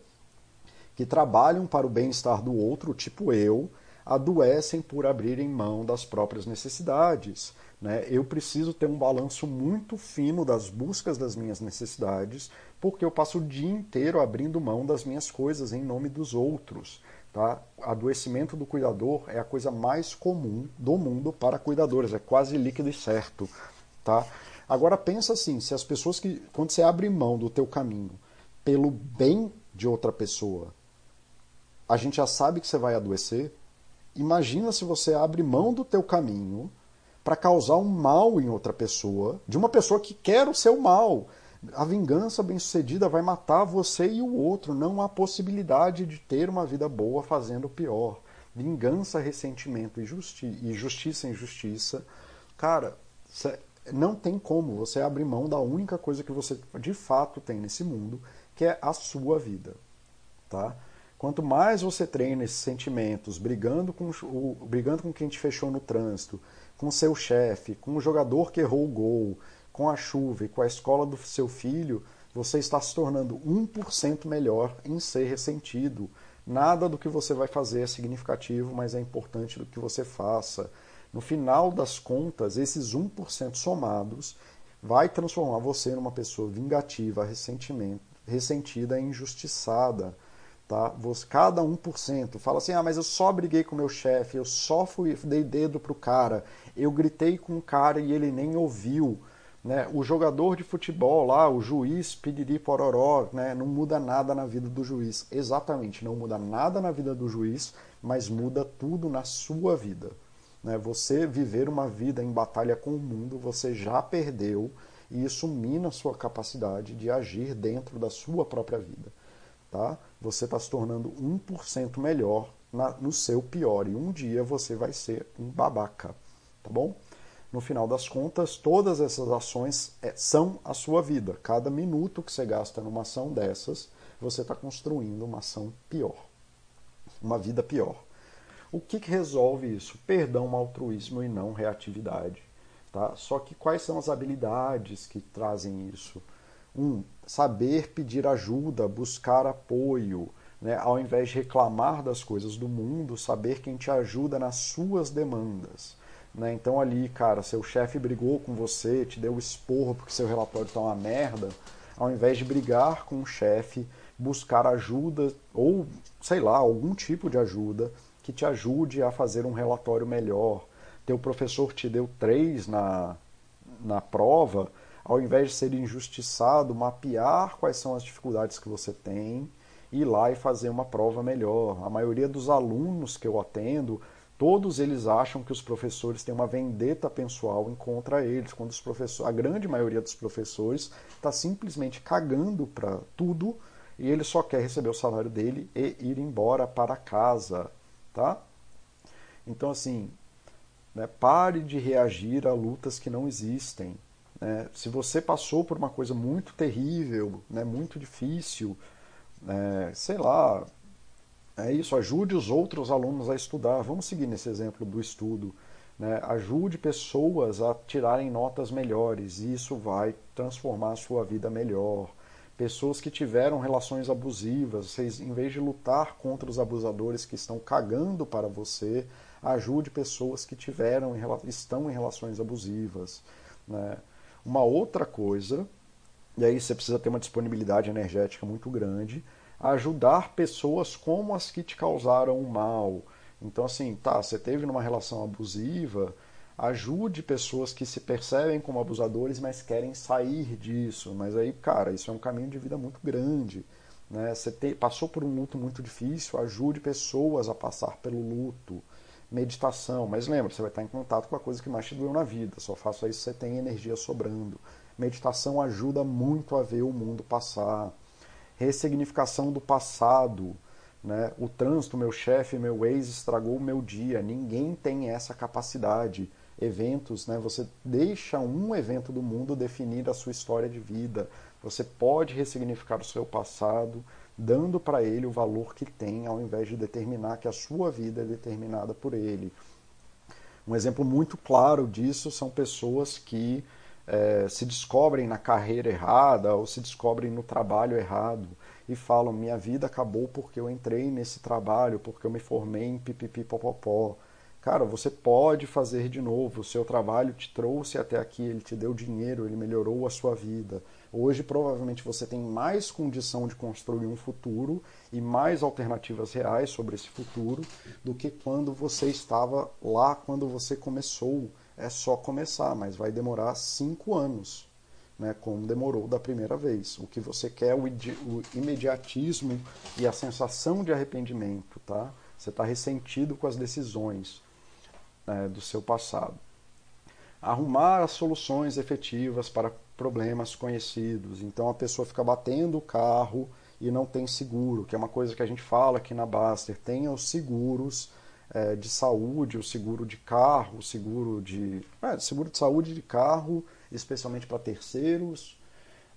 que trabalham para o bem-estar do outro, tipo eu, adoecem por abrirem mão das próprias necessidades. Né? Eu preciso ter um balanço muito fino das buscas das minhas necessidades, porque eu passo o dia inteiro abrindo mão das minhas coisas em nome dos outros. Tá? Adoecimento do cuidador é a coisa mais comum do mundo para cuidadores, é quase líquido e certo. Tá? Agora pensa assim, se as pessoas que quando você abre mão do teu caminho pelo bem de outra pessoa, a gente já sabe que você vai adoecer. Imagina se você abre mão do teu caminho para causar um mal em outra pessoa, de uma pessoa que quer o seu mal. A vingança bem-sucedida vai matar você e o outro. Não há possibilidade de ter uma vida boa fazendo pior. Vingança, ressentimento e, justi e justiça, injustiça. Cara, não tem como você abrir mão da única coisa que você de fato tem nesse mundo, que é a sua vida. Tá? Quanto mais você treina esses sentimentos, brigando com, o, brigando com quem te fechou no trânsito, com seu chefe, com o jogador que errou o gol, com a chuva e com a escola do seu filho, você está se tornando 1% melhor em ser ressentido. Nada do que você vai fazer é significativo, mas é importante do que você faça. No final das contas, esses 1% somados vai transformar você numa pessoa vingativa, ressentida e injustiçada. Tá? Cada 1% fala assim: ah, mas eu só briguei com meu chefe, eu só fui, dei dedo pro cara, eu gritei com o cara e ele nem ouviu. Né? O jogador de futebol lá, o juiz, piriri pororó, né? não muda nada na vida do juiz. Exatamente, não muda nada na vida do juiz, mas muda tudo na sua vida. Né? Você viver uma vida em batalha com o mundo, você já perdeu e isso mina a sua capacidade de agir dentro da sua própria vida. Tá? Você está se tornando 1% melhor na, no seu pior e um dia você vai ser um babaca. Tá bom? No final das contas, todas essas ações é, são a sua vida. Cada minuto que você gasta numa ação dessas, você está construindo uma ação pior, uma vida pior. O que, que resolve isso? Perdão, altruísmo e não reatividade. Tá? Só que quais são as habilidades que trazem isso? Um, saber pedir ajuda, buscar apoio, né? ao invés de reclamar das coisas do mundo, saber quem te ajuda nas suas demandas. Né? Então ali, cara, seu chefe brigou com você, te deu esporro porque seu relatório está uma merda, ao invés de brigar com o chefe, buscar ajuda ou, sei lá, algum tipo de ajuda que te ajude a fazer um relatório melhor. Teu professor te deu três na, na prova, ao invés de ser injustiçado, mapear quais são as dificuldades que você tem, ir lá e fazer uma prova melhor. A maioria dos alunos que eu atendo, todos eles acham que os professores têm uma vendeta pessoal em contra eles, quando os professores, a grande maioria dos professores está simplesmente cagando para tudo e ele só quer receber o salário dele e ir embora para casa, tá? Então assim, né, pare de reagir a lutas que não existem. Né? Se você passou por uma coisa muito terrível, né, muito difícil, né, sei lá, é isso, ajude os outros alunos a estudar. Vamos seguir nesse exemplo do estudo. Né? Ajude pessoas a tirarem notas melhores, e isso vai transformar a sua vida melhor. Pessoas que tiveram relações abusivas, vocês, em vez de lutar contra os abusadores que estão cagando para você, ajude pessoas que tiveram estão em relações abusivas. Né? Uma outra coisa, e aí você precisa ter uma disponibilidade energética muito grande, ajudar pessoas como as que te causaram o mal. Então, assim, tá, você teve numa relação abusiva, ajude pessoas que se percebem como abusadores, mas querem sair disso. Mas aí, cara, isso é um caminho de vida muito grande. Né? Você te, passou por um luto muito difícil, ajude pessoas a passar pelo luto. Meditação, mas lembra, você vai estar em contato com a coisa que mais te doeu na vida. Só faça isso se você tem energia sobrando. Meditação ajuda muito a ver o mundo passar ressignificação do passado. Né? O trânsito, meu chefe, meu ex estragou o meu dia. Ninguém tem essa capacidade. Eventos, né? você deixa um evento do mundo definir a sua história de vida. Você pode ressignificar o seu passado, dando para ele o valor que tem, ao invés de determinar que a sua vida é determinada por ele. Um exemplo muito claro disso são pessoas que é, se descobrem na carreira errada ou se descobrem no trabalho errado. e falam: minha vida acabou porque eu entrei nesse trabalho, porque eu me formei em pipipipopopó. Cara, você pode fazer de novo. O seu trabalho te trouxe até aqui, ele te deu dinheiro, ele melhorou a sua vida. Hoje, provavelmente, você tem mais condição de construir um futuro e mais alternativas reais sobre esse futuro do que quando você estava lá, quando você começou. É só começar, mas vai demorar cinco anos, né, como demorou da primeira vez. O que você quer é o, o imediatismo e a sensação de arrependimento, tá? Você está ressentido com as decisões né, do seu passado. Arrumar as soluções efetivas para problemas conhecidos. Então a pessoa fica batendo o carro e não tem seguro, que é uma coisa que a gente fala aqui na Baster. Tenha os seguros é, de saúde, o seguro de carro, o seguro de. É, seguro de saúde de carro, especialmente para terceiros.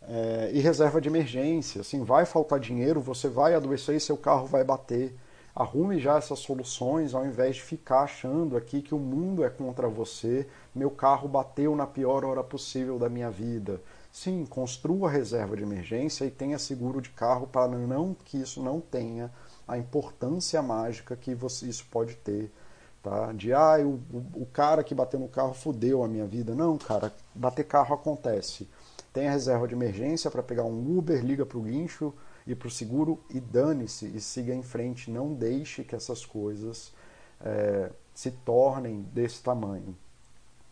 É, e reserva de emergência. Assim, vai faltar dinheiro, você vai adoecer e seu carro vai bater. Arrume já essas soluções ao invés de ficar achando aqui que o mundo é contra você. Meu carro bateu na pior hora possível da minha vida. Sim, construa reserva de emergência e tenha seguro de carro para não que isso não tenha a importância mágica que você, isso pode ter. Tá? De ah, o, o cara que bateu no carro fudeu a minha vida. Não, cara, bater carro acontece. Tenha reserva de emergência para pegar um Uber, liga para o guincho, e para o seguro e dane-se e siga em frente. Não deixe que essas coisas é, se tornem desse tamanho,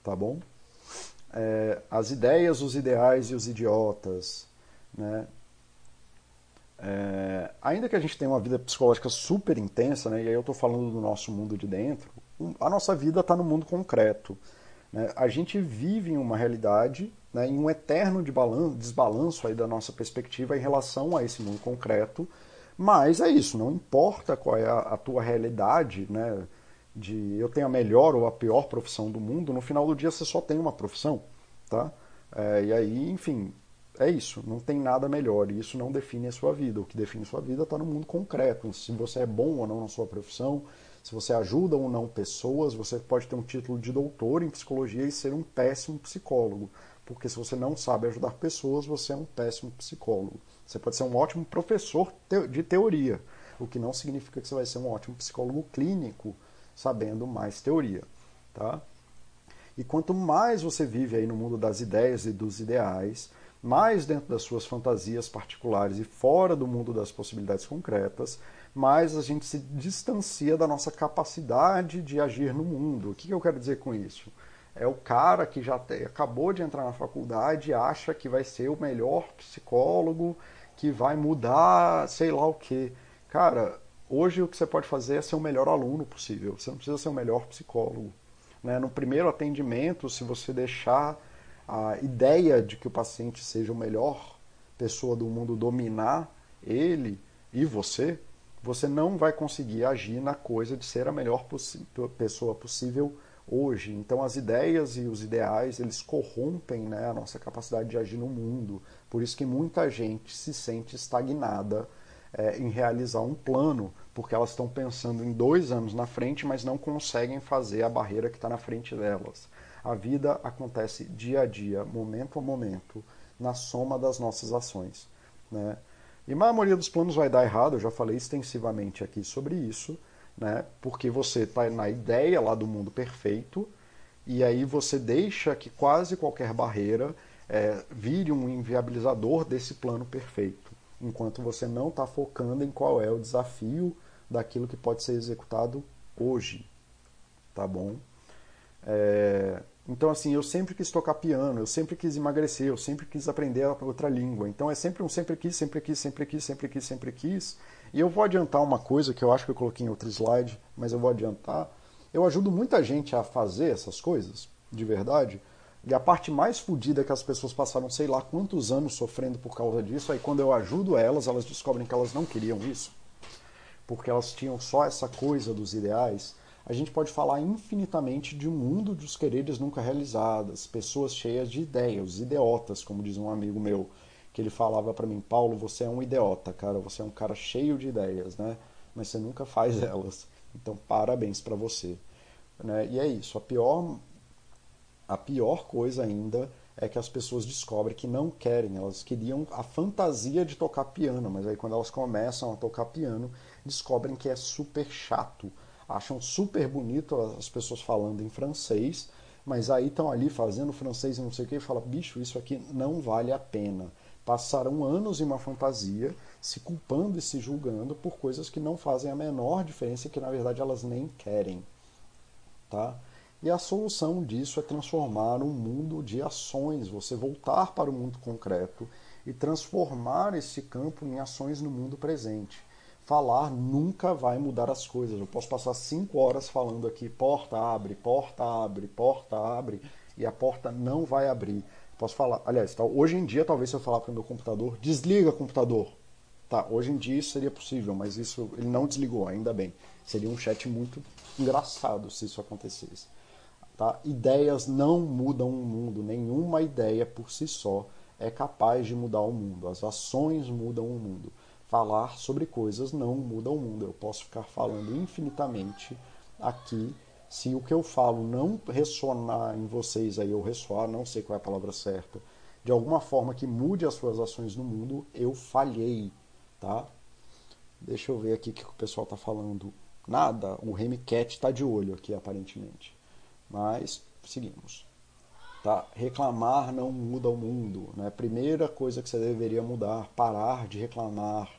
tá bom? É, as ideias, os ideais e os idiotas, né? É, ainda que a gente tenha uma vida psicológica super intensa, né, e aí eu estou falando do nosso mundo de dentro, a nossa vida está no mundo concreto. Né? A gente vive em uma realidade né, em um eterno de balanço, desbalanço aí da nossa perspectiva em relação a esse mundo concreto. Mas é isso, não importa qual é a, a tua realidade, né, de eu tenho a melhor ou a pior profissão do mundo, no final do dia você só tem uma profissão, tá? É, e aí, enfim, é isso, não tem nada melhor e isso não define a sua vida. O que define a sua vida está no mundo concreto, se você é bom ou não na sua profissão, se você ajuda ou não pessoas, você pode ter um título de doutor em psicologia e ser um péssimo psicólogo porque se você não sabe ajudar pessoas, você é um péssimo psicólogo. Você pode ser um ótimo professor de teoria, o que não significa que você vai ser um ótimo psicólogo clínico, sabendo mais teoria, tá? E quanto mais você vive aí no mundo das ideias e dos ideais, mais dentro das suas fantasias particulares e fora do mundo das possibilidades concretas, mais a gente se distancia da nossa capacidade de agir no mundo. O que eu quero dizer com isso? é o cara que já acabou de entrar na faculdade e acha que vai ser o melhor psicólogo, que vai mudar sei lá o que. Cara, hoje o que você pode fazer é ser o melhor aluno possível. Você não precisa ser o melhor psicólogo. Né? No primeiro atendimento, se você deixar a ideia de que o paciente seja o melhor pessoa do mundo dominar ele e você, você não vai conseguir agir na coisa de ser a melhor pessoa possível hoje. Então as ideias e os ideais, eles corrompem né, a nossa capacidade de agir no mundo. Por isso que muita gente se sente estagnada é, em realizar um plano, porque elas estão pensando em dois anos na frente, mas não conseguem fazer a barreira que está na frente delas. A vida acontece dia a dia, momento a momento, na soma das nossas ações. Né? E a maioria dos planos vai dar errado, eu já falei extensivamente aqui sobre isso né? Porque você está na ideia lá do mundo perfeito e aí você deixa que quase qualquer barreira é, vire um inviabilizador desse plano perfeito, enquanto você não está focando em qual é o desafio daquilo que pode ser executado hoje, tá bom? É, então, assim, eu sempre quis tocar piano, eu sempre quis emagrecer, eu sempre quis aprender outra língua. Então, é sempre um sempre quis, sempre quis, sempre quis, sempre quis, sempre quis. E eu vou adiantar uma coisa que eu acho que eu coloquei em outro slide, mas eu vou adiantar. Eu ajudo muita gente a fazer essas coisas, de verdade. E a parte mais fodida que as pessoas passaram sei lá quantos anos sofrendo por causa disso, aí quando eu ajudo elas, elas descobrem que elas não queriam isso, porque elas tinham só essa coisa dos ideais a gente pode falar infinitamente de um mundo dos quereres nunca realizadas, pessoas cheias de ideias, idiotas, como diz um amigo meu, que ele falava para mim, Paulo, você é um idiota, cara, você é um cara cheio de ideias, né? Mas você nunca faz elas. Então, parabéns para você. Né? E é isso, a pior a pior coisa ainda é que as pessoas descobrem que não querem, elas queriam a fantasia de tocar piano, mas aí quando elas começam a tocar piano, descobrem que é super chato, acham super bonito as pessoas falando em francês, mas aí estão ali fazendo francês e não sei o que e fala, bicho, isso aqui não vale a pena. Passaram anos em uma fantasia, se culpando e se julgando por coisas que não fazem a menor diferença e que na verdade elas nem querem, tá? E a solução disso é transformar um mundo de ações, você voltar para o mundo concreto e transformar esse campo em ações no mundo presente. Falar nunca vai mudar as coisas. Eu posso passar cinco horas falando aqui, porta abre, porta abre, porta abre, e a porta não vai abrir. Posso falar, aliás, tá, hoje em dia, talvez se eu falar para o meu computador, desliga computador. Tá, hoje em dia isso seria possível, mas isso ele não desligou, ainda bem. Seria um chat muito engraçado se isso acontecesse. Tá? Ideias não mudam o mundo, nenhuma ideia por si só é capaz de mudar o mundo. As ações mudam o mundo. Falar sobre coisas não muda o mundo. Eu posso ficar falando infinitamente aqui. Se o que eu falo não ressonar em vocês aí, ou ressoar, não sei qual é a palavra certa, de alguma forma que mude as suas ações no mundo, eu falhei, tá? Deixa eu ver aqui o que o pessoal está falando. Nada, o Remy Cat está de olho aqui, aparentemente. Mas seguimos. Tá? Reclamar não muda o mundo. Né? Primeira coisa que você deveria mudar, parar de reclamar.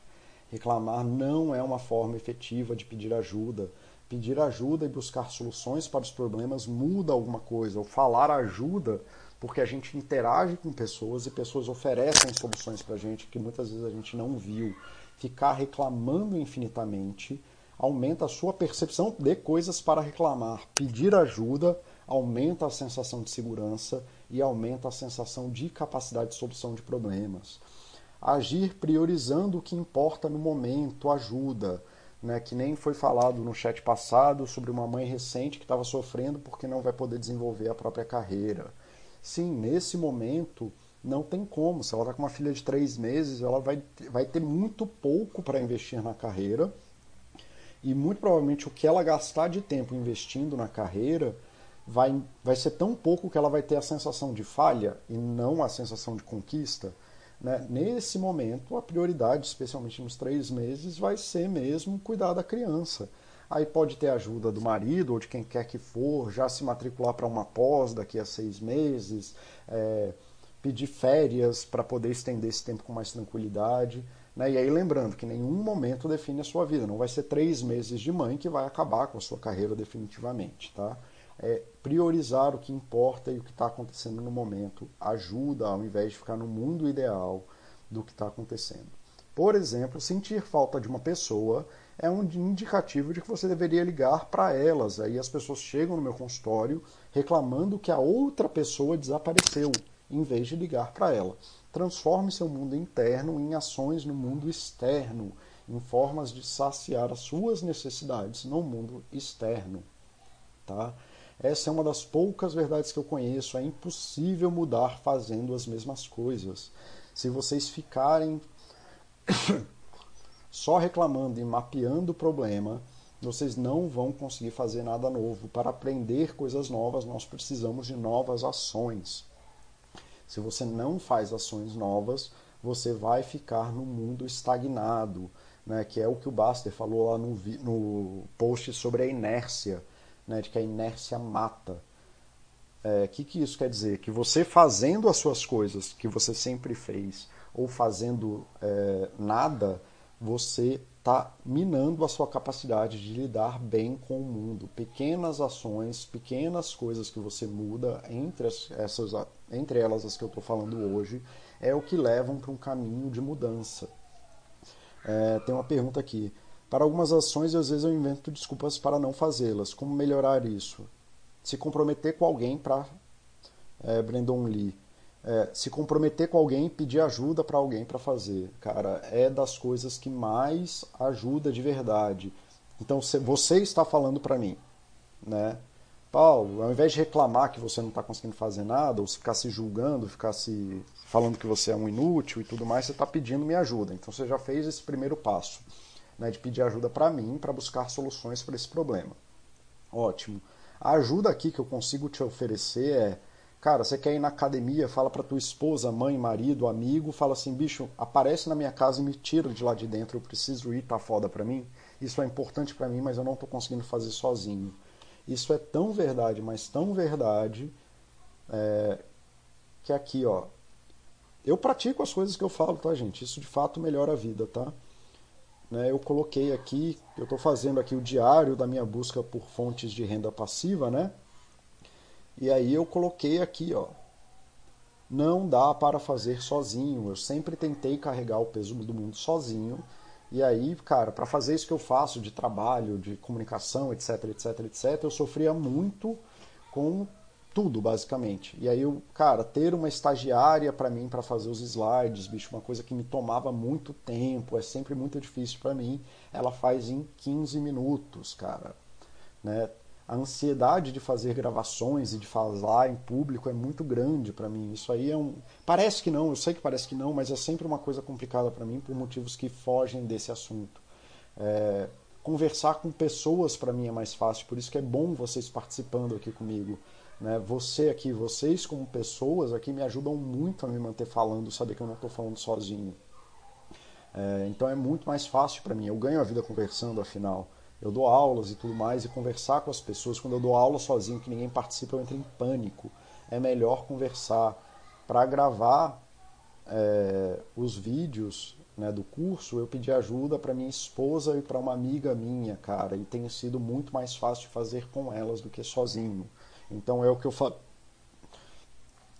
Reclamar não é uma forma efetiva de pedir ajuda. Pedir ajuda e buscar soluções para os problemas muda alguma coisa. O falar ajuda porque a gente interage com pessoas e pessoas oferecem soluções para a gente que muitas vezes a gente não viu. Ficar reclamando infinitamente aumenta a sua percepção de coisas para reclamar. Pedir ajuda aumenta a sensação de segurança e aumenta a sensação de capacidade de solução de problemas. Agir priorizando o que importa no momento ajuda. Né, que nem foi falado no chat passado sobre uma mãe recente que estava sofrendo porque não vai poder desenvolver a própria carreira. Sim, nesse momento não tem como. Se ela está com uma filha de três meses, ela vai, vai ter muito pouco para investir na carreira e muito provavelmente o que ela gastar de tempo investindo na carreira vai, vai ser tão pouco que ela vai ter a sensação de falha e não a sensação de conquista. Né? Nesse momento, a prioridade, especialmente nos três meses, vai ser mesmo cuidar da criança. Aí pode ter ajuda do marido ou de quem quer que for, já se matricular para uma pós daqui a seis meses, é, pedir férias para poder estender esse tempo com mais tranquilidade. Né? E aí lembrando que nenhum momento define a sua vida, não vai ser três meses de mãe que vai acabar com a sua carreira definitivamente. Tá? É priorizar o que importa e o que está acontecendo no momento ajuda ao invés de ficar no mundo ideal do que está acontecendo. Por exemplo, sentir falta de uma pessoa é um indicativo de que você deveria ligar para elas. Aí as pessoas chegam no meu consultório reclamando que a outra pessoa desapareceu, em vez de ligar para ela. Transforme seu mundo interno em ações no mundo externo, em formas de saciar as suas necessidades no mundo externo. Tá? Essa é uma das poucas verdades que eu conheço. É impossível mudar fazendo as mesmas coisas. Se vocês ficarem só reclamando e mapeando o problema, vocês não vão conseguir fazer nada novo. Para aprender coisas novas, nós precisamos de novas ações. Se você não faz ações novas, você vai ficar no mundo estagnado, né? que é o que o Baster falou lá no, no post sobre a inércia, né? de que a inércia mata. O é, que, que isso quer dizer? Que você fazendo as suas coisas que você sempre fez, ou fazendo é, nada, você está minando a sua capacidade de lidar bem com o mundo. Pequenas ações, pequenas coisas que você muda entre, as, essas, entre elas as que eu estou falando hoje, é o que levam para um caminho de mudança. É, tem uma pergunta aqui. Para algumas ações, às vezes eu invento desculpas para não fazê-las. Como melhorar isso? Se comprometer com alguém para. É, Brandon Lee é, se comprometer com alguém, pedir ajuda para alguém para fazer, cara, é das coisas que mais ajuda de verdade. Então você está falando para mim, né? Paulo, ao invés de reclamar que você não está conseguindo fazer nada, ou ficar se julgando, ficar se falando que você é um inútil e tudo mais, você está pedindo minha ajuda. Então você já fez esse primeiro passo, né, de pedir ajuda para mim para buscar soluções para esse problema. Ótimo. A ajuda aqui que eu consigo te oferecer é Cara, você quer ir na academia, fala pra tua esposa, mãe, marido, amigo, fala assim, bicho, aparece na minha casa e me tira de lá de dentro, eu preciso ir, tá foda pra mim. Isso é importante para mim, mas eu não tô conseguindo fazer sozinho. Isso é tão verdade, mas tão verdade, é, que aqui, ó, eu pratico as coisas que eu falo, tá, gente? Isso de fato melhora a vida, tá? Né, eu coloquei aqui, eu estou fazendo aqui o diário da minha busca por fontes de renda passiva, né? E aí eu coloquei aqui, ó. Não dá para fazer sozinho. Eu sempre tentei carregar o peso do mundo sozinho. E aí, cara, para fazer isso que eu faço de trabalho, de comunicação, etc, etc, etc, eu sofria muito com tudo, basicamente. E aí, eu, cara, ter uma estagiária para mim para fazer os slides, bicho, uma coisa que me tomava muito tempo, é sempre muito difícil para mim. Ela faz em 15 minutos, cara. Né? a ansiedade de fazer gravações e de falar em público é muito grande para mim. Isso aí é um. Parece que não, eu sei que parece que não, mas é sempre uma coisa complicada para mim por motivos que fogem desse assunto. É... Conversar com pessoas para mim é mais fácil, por isso que é bom vocês participando aqui comigo. Né? Você aqui, vocês como pessoas aqui me ajudam muito a me manter falando, saber que eu não estou falando sozinho. É... Então é muito mais fácil para mim. Eu ganho a vida conversando, afinal eu dou aulas e tudo mais, e conversar com as pessoas, quando eu dou aula sozinho, que ninguém participa, eu entro em pânico. É melhor conversar. Para gravar é, os vídeos né, do curso, eu pedi ajuda para minha esposa e para uma amiga minha, cara, e tem sido muito mais fácil fazer com elas do que sozinho. Então é o que eu fa...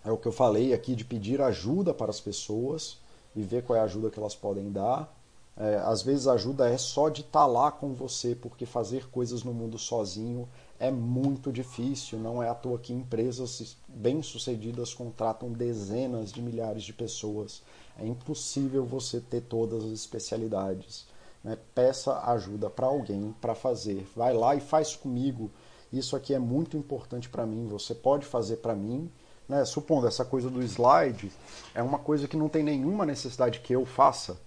é o que eu falei aqui de pedir ajuda para as pessoas e ver qual é a ajuda que elas podem dar é, às vezes a ajuda é só de estar tá lá com você, porque fazer coisas no mundo sozinho é muito difícil. Não é à toa que empresas bem-sucedidas contratam dezenas de milhares de pessoas. É impossível você ter todas as especialidades. Né? Peça ajuda para alguém para fazer. Vai lá e faz comigo. Isso aqui é muito importante para mim. Você pode fazer para mim. Né? Supondo essa coisa do slide é uma coisa que não tem nenhuma necessidade que eu faça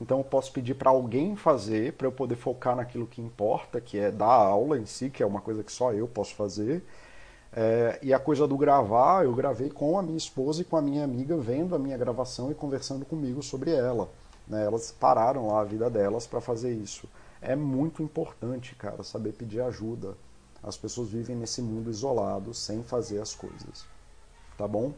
então eu posso pedir para alguém fazer, para eu poder focar naquilo que importa, que é dar aula em si, que é uma coisa que só eu posso fazer. É, e a coisa do gravar, eu gravei com a minha esposa e com a minha amiga, vendo a minha gravação e conversando comigo sobre ela. Né? Elas pararam lá a vida delas para fazer isso. É muito importante, cara, saber pedir ajuda. As pessoas vivem nesse mundo isolado, sem fazer as coisas. Tá bom?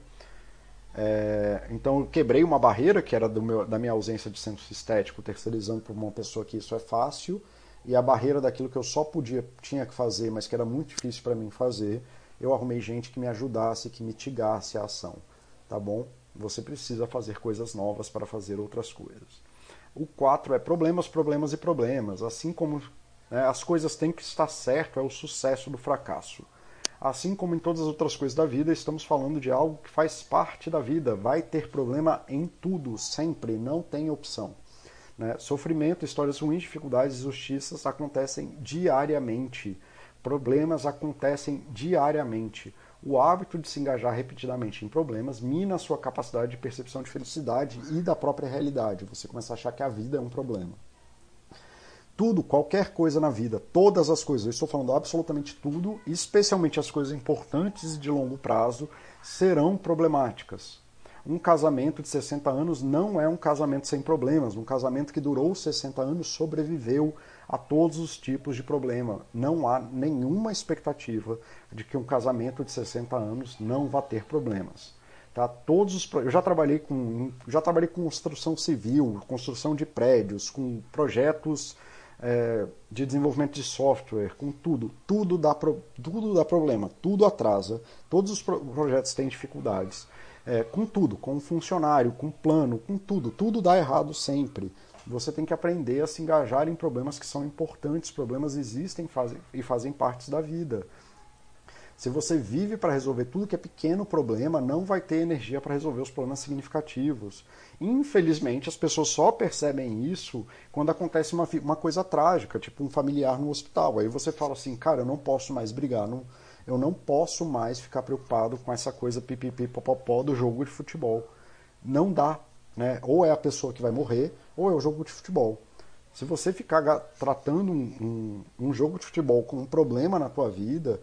É, então eu quebrei uma barreira que era meu, da minha ausência de centro estético, terceirizando para uma pessoa que isso é fácil, e a barreira daquilo que eu só podia, tinha que fazer, mas que era muito difícil para mim fazer, eu arrumei gente que me ajudasse, que mitigasse a ação, tá bom? Você precisa fazer coisas novas para fazer outras coisas. O 4 é problemas, problemas e problemas. Assim como né, as coisas têm que estar certo, é o sucesso do fracasso. Assim como em todas as outras coisas da vida, estamos falando de algo que faz parte da vida. Vai ter problema em tudo, sempre, não tem opção. Né? Sofrimento, histórias ruins, dificuldades injustiças acontecem diariamente. Problemas acontecem diariamente. O hábito de se engajar repetidamente em problemas mina a sua capacidade de percepção de felicidade e da própria realidade. Você começa a achar que a vida é um problema tudo, qualquer coisa na vida, todas as coisas, eu estou falando absolutamente tudo, especialmente as coisas importantes e de longo prazo, serão problemáticas. Um casamento de 60 anos não é um casamento sem problemas. Um casamento que durou 60 anos sobreviveu a todos os tipos de problema. Não há nenhuma expectativa de que um casamento de 60 anos não vá ter problemas. Tá? Todos os, eu já trabalhei com já trabalhei com construção civil, construção de prédios, com projetos é, de desenvolvimento de software, com tudo. Tudo dá, pro, tudo dá problema, tudo atrasa, todos os pro, projetos têm dificuldades. É, com tudo, com funcionário, com plano, com tudo. Tudo dá errado sempre. Você tem que aprender a se engajar em problemas que são importantes. Problemas existem fazem, e fazem parte da vida. Se você vive para resolver tudo que é pequeno problema, não vai ter energia para resolver os problemas significativos. Infelizmente, as pessoas só percebem isso quando acontece uma, uma coisa trágica, tipo um familiar no hospital. Aí você fala assim, cara, eu não posso mais brigar, não, eu não posso mais ficar preocupado com essa coisa pipipi popopó do jogo de futebol. Não dá. Né? Ou é a pessoa que vai morrer, ou é o jogo de futebol. Se você ficar tratando um, um, um jogo de futebol como um problema na tua vida,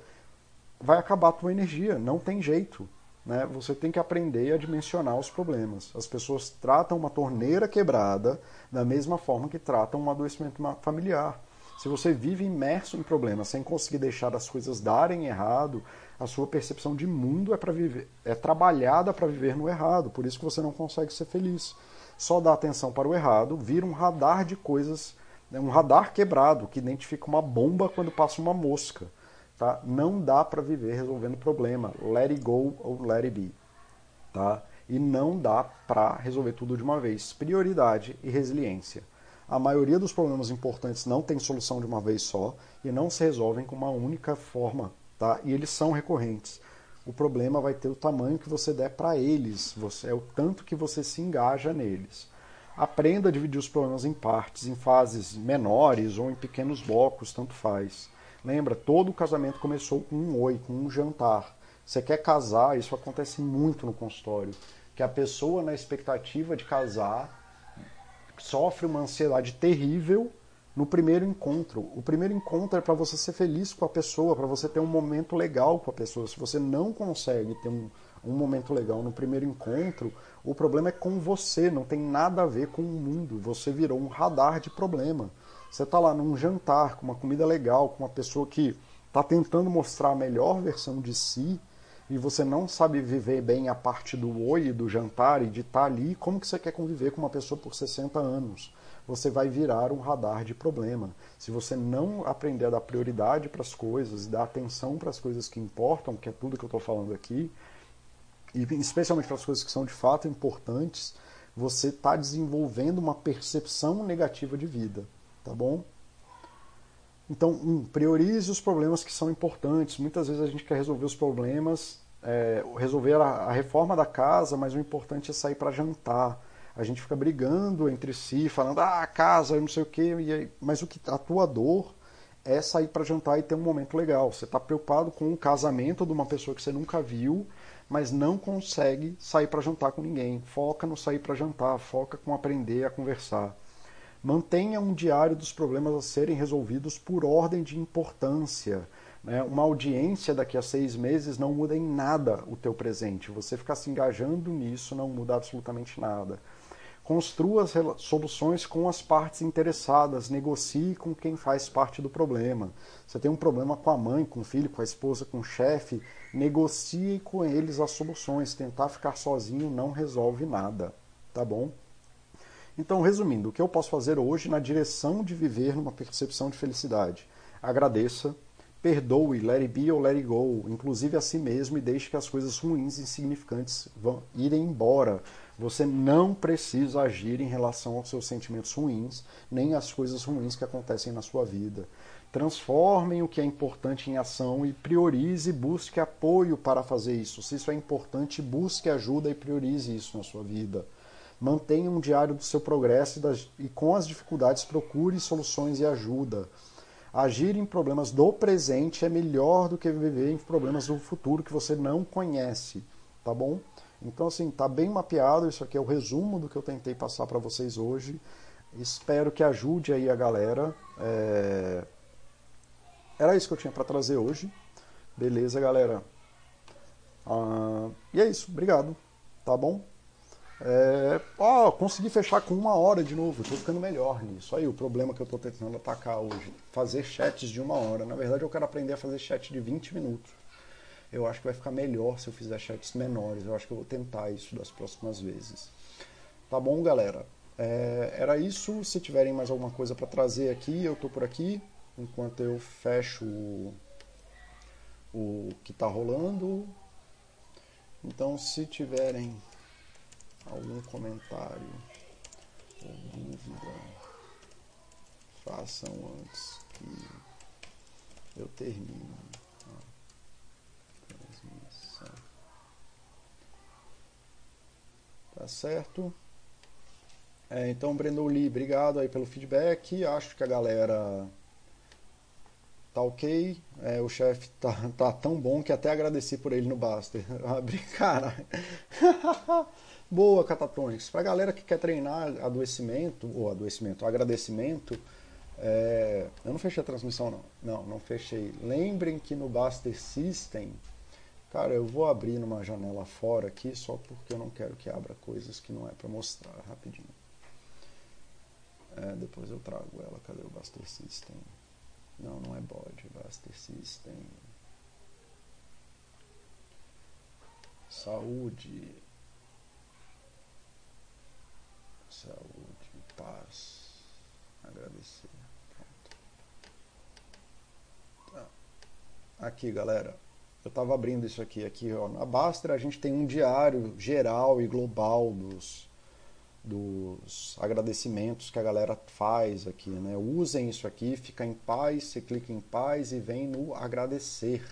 vai acabar a tua energia, não tem jeito. né, você tem que aprender a dimensionar os problemas. As pessoas tratam uma torneira quebrada da mesma forma que tratam um adoecimento familiar. Se você vive imerso em problemas sem conseguir deixar as coisas darem errado, a sua percepção de mundo é para viver, é trabalhada para viver no errado. Por isso que você não consegue ser feliz. Só dá atenção para o errado, vira um radar de coisas, né, um radar quebrado que identifica uma bomba quando passa uma mosca. Tá? Não dá para viver resolvendo problema. Let it go ou let it be. Tá? E não dá para resolver tudo de uma vez. Prioridade e resiliência. A maioria dos problemas importantes não tem solução de uma vez só e não se resolvem com uma única forma. Tá? E eles são recorrentes. O problema vai ter o tamanho que você der para eles. Você, é o tanto que você se engaja neles. Aprenda a dividir os problemas em partes, em fases menores ou em pequenos blocos, tanto faz. Lembra, todo casamento começou com um oi, com um jantar. Você quer casar, isso acontece muito no consultório, que a pessoa na expectativa de casar sofre uma ansiedade terrível no primeiro encontro. O primeiro encontro é para você ser feliz com a pessoa, para você ter um momento legal com a pessoa. Se você não consegue ter um, um momento legal no primeiro encontro, o problema é com você, não tem nada a ver com o mundo. Você virou um radar de problema. Você está lá num jantar com uma comida legal, com uma pessoa que está tentando mostrar a melhor versão de si e você não sabe viver bem a parte do oi do jantar e de estar tá ali, como que você quer conviver com uma pessoa por 60 anos? Você vai virar um radar de problema. Se você não aprender a dar prioridade para as coisas dar atenção para as coisas que importam, que é tudo que eu estou falando aqui, e especialmente para as coisas que são de fato importantes, você está desenvolvendo uma percepção negativa de vida tá bom? Então, um, priorize os problemas que são importantes. Muitas vezes a gente quer resolver os problemas, é, resolver a, a, reforma da casa, mas o importante é sair para jantar. A gente fica brigando entre si, falando, ah, casa, não sei o quê, mas o que a tua dor é sair para jantar e ter um momento legal. Você está preocupado com o casamento de uma pessoa que você nunca viu, mas não consegue sair para jantar com ninguém. Foca no sair para jantar, foca com aprender a conversar. Mantenha um diário dos problemas a serem resolvidos por ordem de importância. Né? Uma audiência daqui a seis meses não muda em nada o teu presente. Você ficar se engajando nisso não muda absolutamente nada. Construa as soluções com as partes interessadas, negocie com quem faz parte do problema. Você tem um problema com a mãe, com o filho, com a esposa, com o chefe, negocie com eles as soluções. Tentar ficar sozinho não resolve nada, tá bom? Então, resumindo, o que eu posso fazer hoje na direção de viver numa percepção de felicidade? Agradeça, perdoe, let it be ou let it go, inclusive a si mesmo, e deixe que as coisas ruins e insignificantes vão irem embora. Você não precisa agir em relação aos seus sentimentos ruins, nem às coisas ruins que acontecem na sua vida. Transformem o que é importante em ação e priorize busque apoio para fazer isso. Se isso é importante, busque ajuda e priorize isso na sua vida. Mantenha um diário do seu progresso e, das, e com as dificuldades procure soluções e ajuda. Agir em problemas do presente é melhor do que viver em problemas do futuro que você não conhece, tá bom? Então, assim, tá bem mapeado. Isso aqui é o resumo do que eu tentei passar para vocês hoje. Espero que ajude aí a galera. É... Era isso que eu tinha para trazer hoje. Beleza, galera? Ah, e é isso. Obrigado. Tá bom? É, ó, consegui fechar com uma hora de novo, estou ficando melhor nisso. Aí o problema que eu estou tentando atacar hoje, fazer chats de uma hora. Na verdade eu quero aprender a fazer chat de 20 minutos. Eu acho que vai ficar melhor se eu fizer chats menores. Eu acho que eu vou tentar isso das próximas vezes. Tá bom, galera? É, era isso. Se tiverem mais alguma coisa para trazer aqui, eu estou por aqui. Enquanto eu fecho o, o que está rolando. Então, se tiverem algum comentário ou dúvida, façam antes que eu termine a transmissão. Tá certo? É, então, Breno Lee, obrigado aí pelo feedback. Acho que a galera tá ok. É, o chefe tá, tá tão bom que até agradeci por ele no Baster. Cara. Boa, Catatonics. Para a galera que quer treinar adoecimento, ou adoecimento, agradecimento, é... eu não fechei a transmissão, não. Não, não fechei. Lembrem que no Baster System Cara, eu vou abrir numa janela fora aqui só porque eu não quero que abra coisas que não é para mostrar rapidinho. É, depois eu trago ela. Cadê o Buster System? Não, não é bode. Buster System. Saúde. Saúde, paz. Agradecer. Tá. Aqui, galera. Eu estava abrindo isso aqui. Aqui, ó. Na Baster a gente tem um diário geral e global dos, dos agradecimentos que a galera faz aqui, né? Usem isso aqui, fica em paz, você clica em paz e vem no agradecer,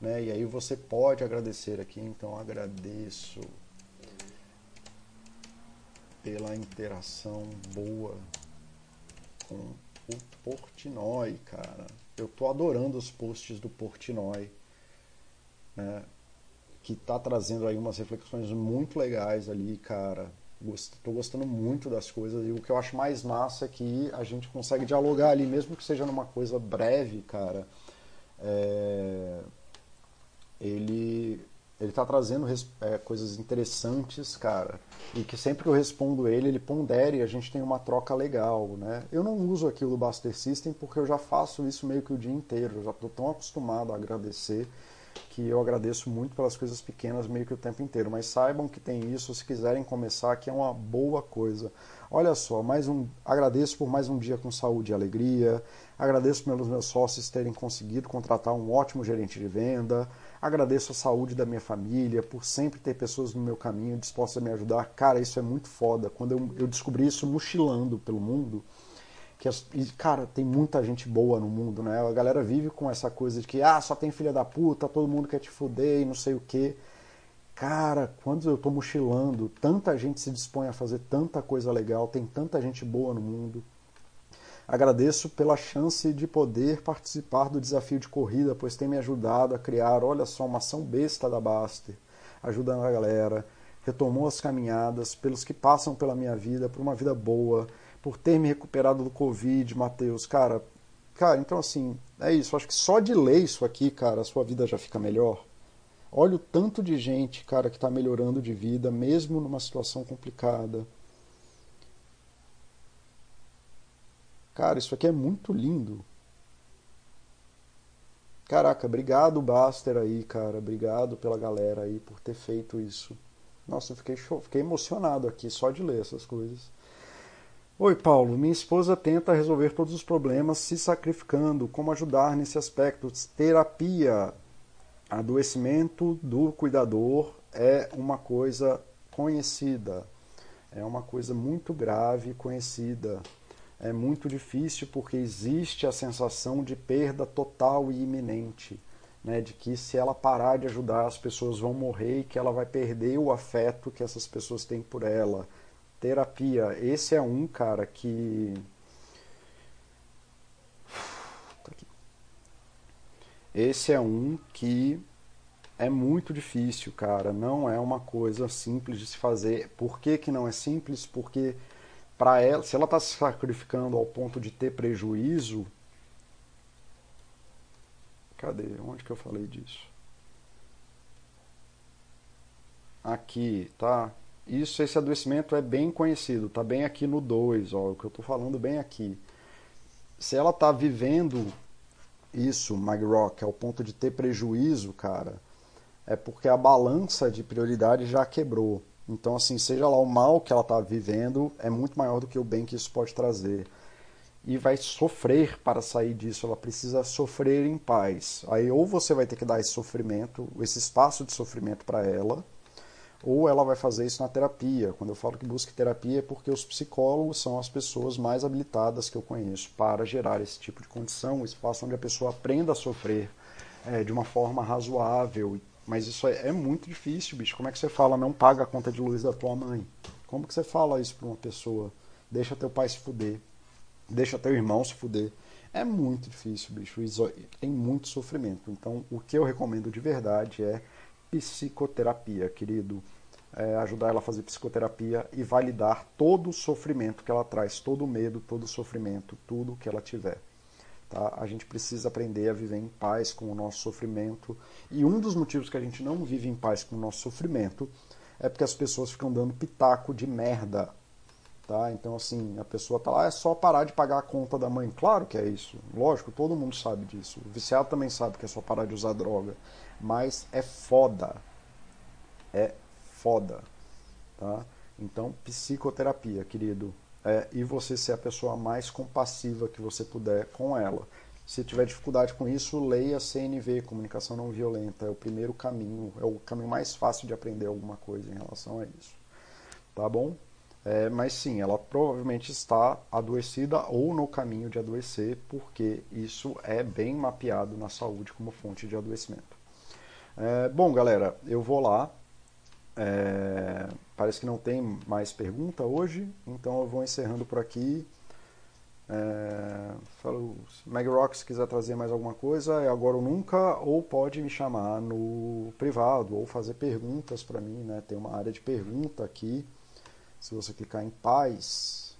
né? E aí você pode agradecer aqui, então agradeço pela interação boa com o Portnoy, cara. Eu tô adorando os posts do Portnoy, né? Que tá trazendo aí umas reflexões muito legais ali, cara Estou gostando muito das coisas e o que eu acho mais massa é que a gente consegue dialogar ali, mesmo que seja numa coisa breve, cara. É... Ele ele está trazendo é, coisas interessantes, cara, e que sempre que eu respondo ele, ele pondere e a gente tem uma troca legal, né? Eu não uso aquilo do Buster System porque eu já faço isso meio que o dia inteiro, eu já estou tão acostumado a agradecer que eu agradeço muito pelas coisas pequenas meio que o tempo inteiro. Mas saibam que tem isso, se quiserem começar, que é uma boa coisa. Olha só, mais um, agradeço por mais um dia com saúde e alegria. Agradeço pelos meus sócios terem conseguido contratar um ótimo gerente de venda. Agradeço a saúde da minha família, por sempre ter pessoas no meu caminho dispostas a me ajudar. Cara, isso é muito foda. Quando eu, eu descobri isso mochilando pelo mundo, que as, e, cara, tem muita gente boa no mundo, né? A galera vive com essa coisa de que, ah, só tem filha da puta, todo mundo quer te fuder e não sei o quê. Cara, quando eu tô mochilando, tanta gente se dispõe a fazer tanta coisa legal, tem tanta gente boa no mundo. Agradeço pela chance de poder participar do desafio de corrida, pois tem me ajudado a criar, olha só, uma ação besta da Baster, ajudando a galera, retomou as caminhadas, pelos que passam pela minha vida, por uma vida boa, por ter me recuperado do Covid, Matheus. Cara, cara, então assim, é isso. Acho que só de ler isso aqui, cara, a sua vida já fica melhor. Olha o tanto de gente, cara, que está melhorando de vida, mesmo numa situação complicada. Cara, isso aqui é muito lindo. Caraca, obrigado, Baster, aí, cara. Obrigado pela galera aí por ter feito isso. Nossa, eu fiquei, show, fiquei emocionado aqui só de ler essas coisas. Oi, Paulo. Minha esposa tenta resolver todos os problemas se sacrificando. Como ajudar nesse aspecto? Terapia. Adoecimento do cuidador é uma coisa conhecida. É uma coisa muito grave conhecida. É muito difícil porque existe a sensação de perda total e iminente. Né, de que se ela parar de ajudar, as pessoas vão morrer e que ela vai perder o afeto que essas pessoas têm por ela Terapia. Esse é um, cara, que. Tá Esse é um que é muito difícil, cara. Não é uma coisa simples de se fazer. Por que, que não é simples? Porque para ela, se ela está se sacrificando ao ponto de ter prejuízo. Cadê? Onde que eu falei disso? Aqui, tá? Isso, esse adoecimento é bem conhecido, está bem aqui no 2, o que eu estou falando bem aqui. Se ela está vivendo isso, Rock, ao ponto de ter prejuízo, cara, é porque a balança de prioridade já quebrou. Então, assim, seja lá o mal que ela está vivendo, é muito maior do que o bem que isso pode trazer. E vai sofrer para sair disso, ela precisa sofrer em paz. Aí, ou você vai ter que dar esse sofrimento, esse espaço de sofrimento para ela, ou ela vai fazer isso na terapia. Quando eu falo que busque terapia é porque os psicólogos são as pessoas mais habilitadas que eu conheço para gerar esse tipo de condição, um espaço onde a pessoa aprenda a sofrer é, de uma forma razoável. Mas isso é, é, muito difícil, bicho. Como é que você fala não paga a conta de luz da tua mãe? Como que você fala isso para uma pessoa? Deixa teu pai se fuder. Deixa teu irmão se fuder. É muito difícil, bicho. Tem muito sofrimento. Então, o que eu recomendo de verdade é psicoterapia, querido. É, ajudar ela a fazer psicoterapia e validar todo o sofrimento que ela traz, todo o medo, todo o sofrimento, tudo que ela tiver. Tá? A gente precisa aprender a viver em paz com o nosso sofrimento. E um dos motivos que a gente não vive em paz com o nosso sofrimento é porque as pessoas ficam dando pitaco de merda. Tá? Então, assim, a pessoa tá lá, é só parar de pagar a conta da mãe. Claro que é isso. Lógico, todo mundo sabe disso. O viciado também sabe que é só parar de usar droga. Mas é foda. É foda. Tá? Então, psicoterapia, querido é, e você ser a pessoa mais compassiva que você puder com ela. Se tiver dificuldade com isso, leia CNV, Comunicação Não Violenta. É o primeiro caminho, é o caminho mais fácil de aprender alguma coisa em relação a isso. Tá bom? É, mas sim, ela provavelmente está adoecida ou no caminho de adoecer, porque isso é bem mapeado na saúde como fonte de adoecimento. É, bom, galera, eu vou lá é, parece que não tem mais pergunta hoje, então eu vou encerrando por aqui. É, Meg Rock, se quiser trazer mais alguma coisa, é agora ou nunca, ou pode me chamar no privado, ou fazer perguntas para mim, né? Tem uma área de pergunta aqui. Se você clicar em paz,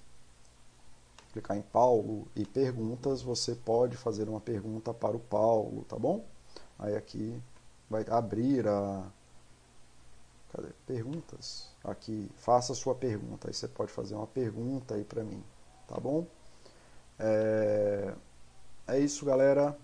clicar em Paulo e perguntas, você pode fazer uma pergunta para o Paulo, tá bom? Aí aqui vai abrir a Cadê? Perguntas. Aqui, faça a sua pergunta. Aí você pode fazer uma pergunta aí para mim, tá bom? É, é isso, galera.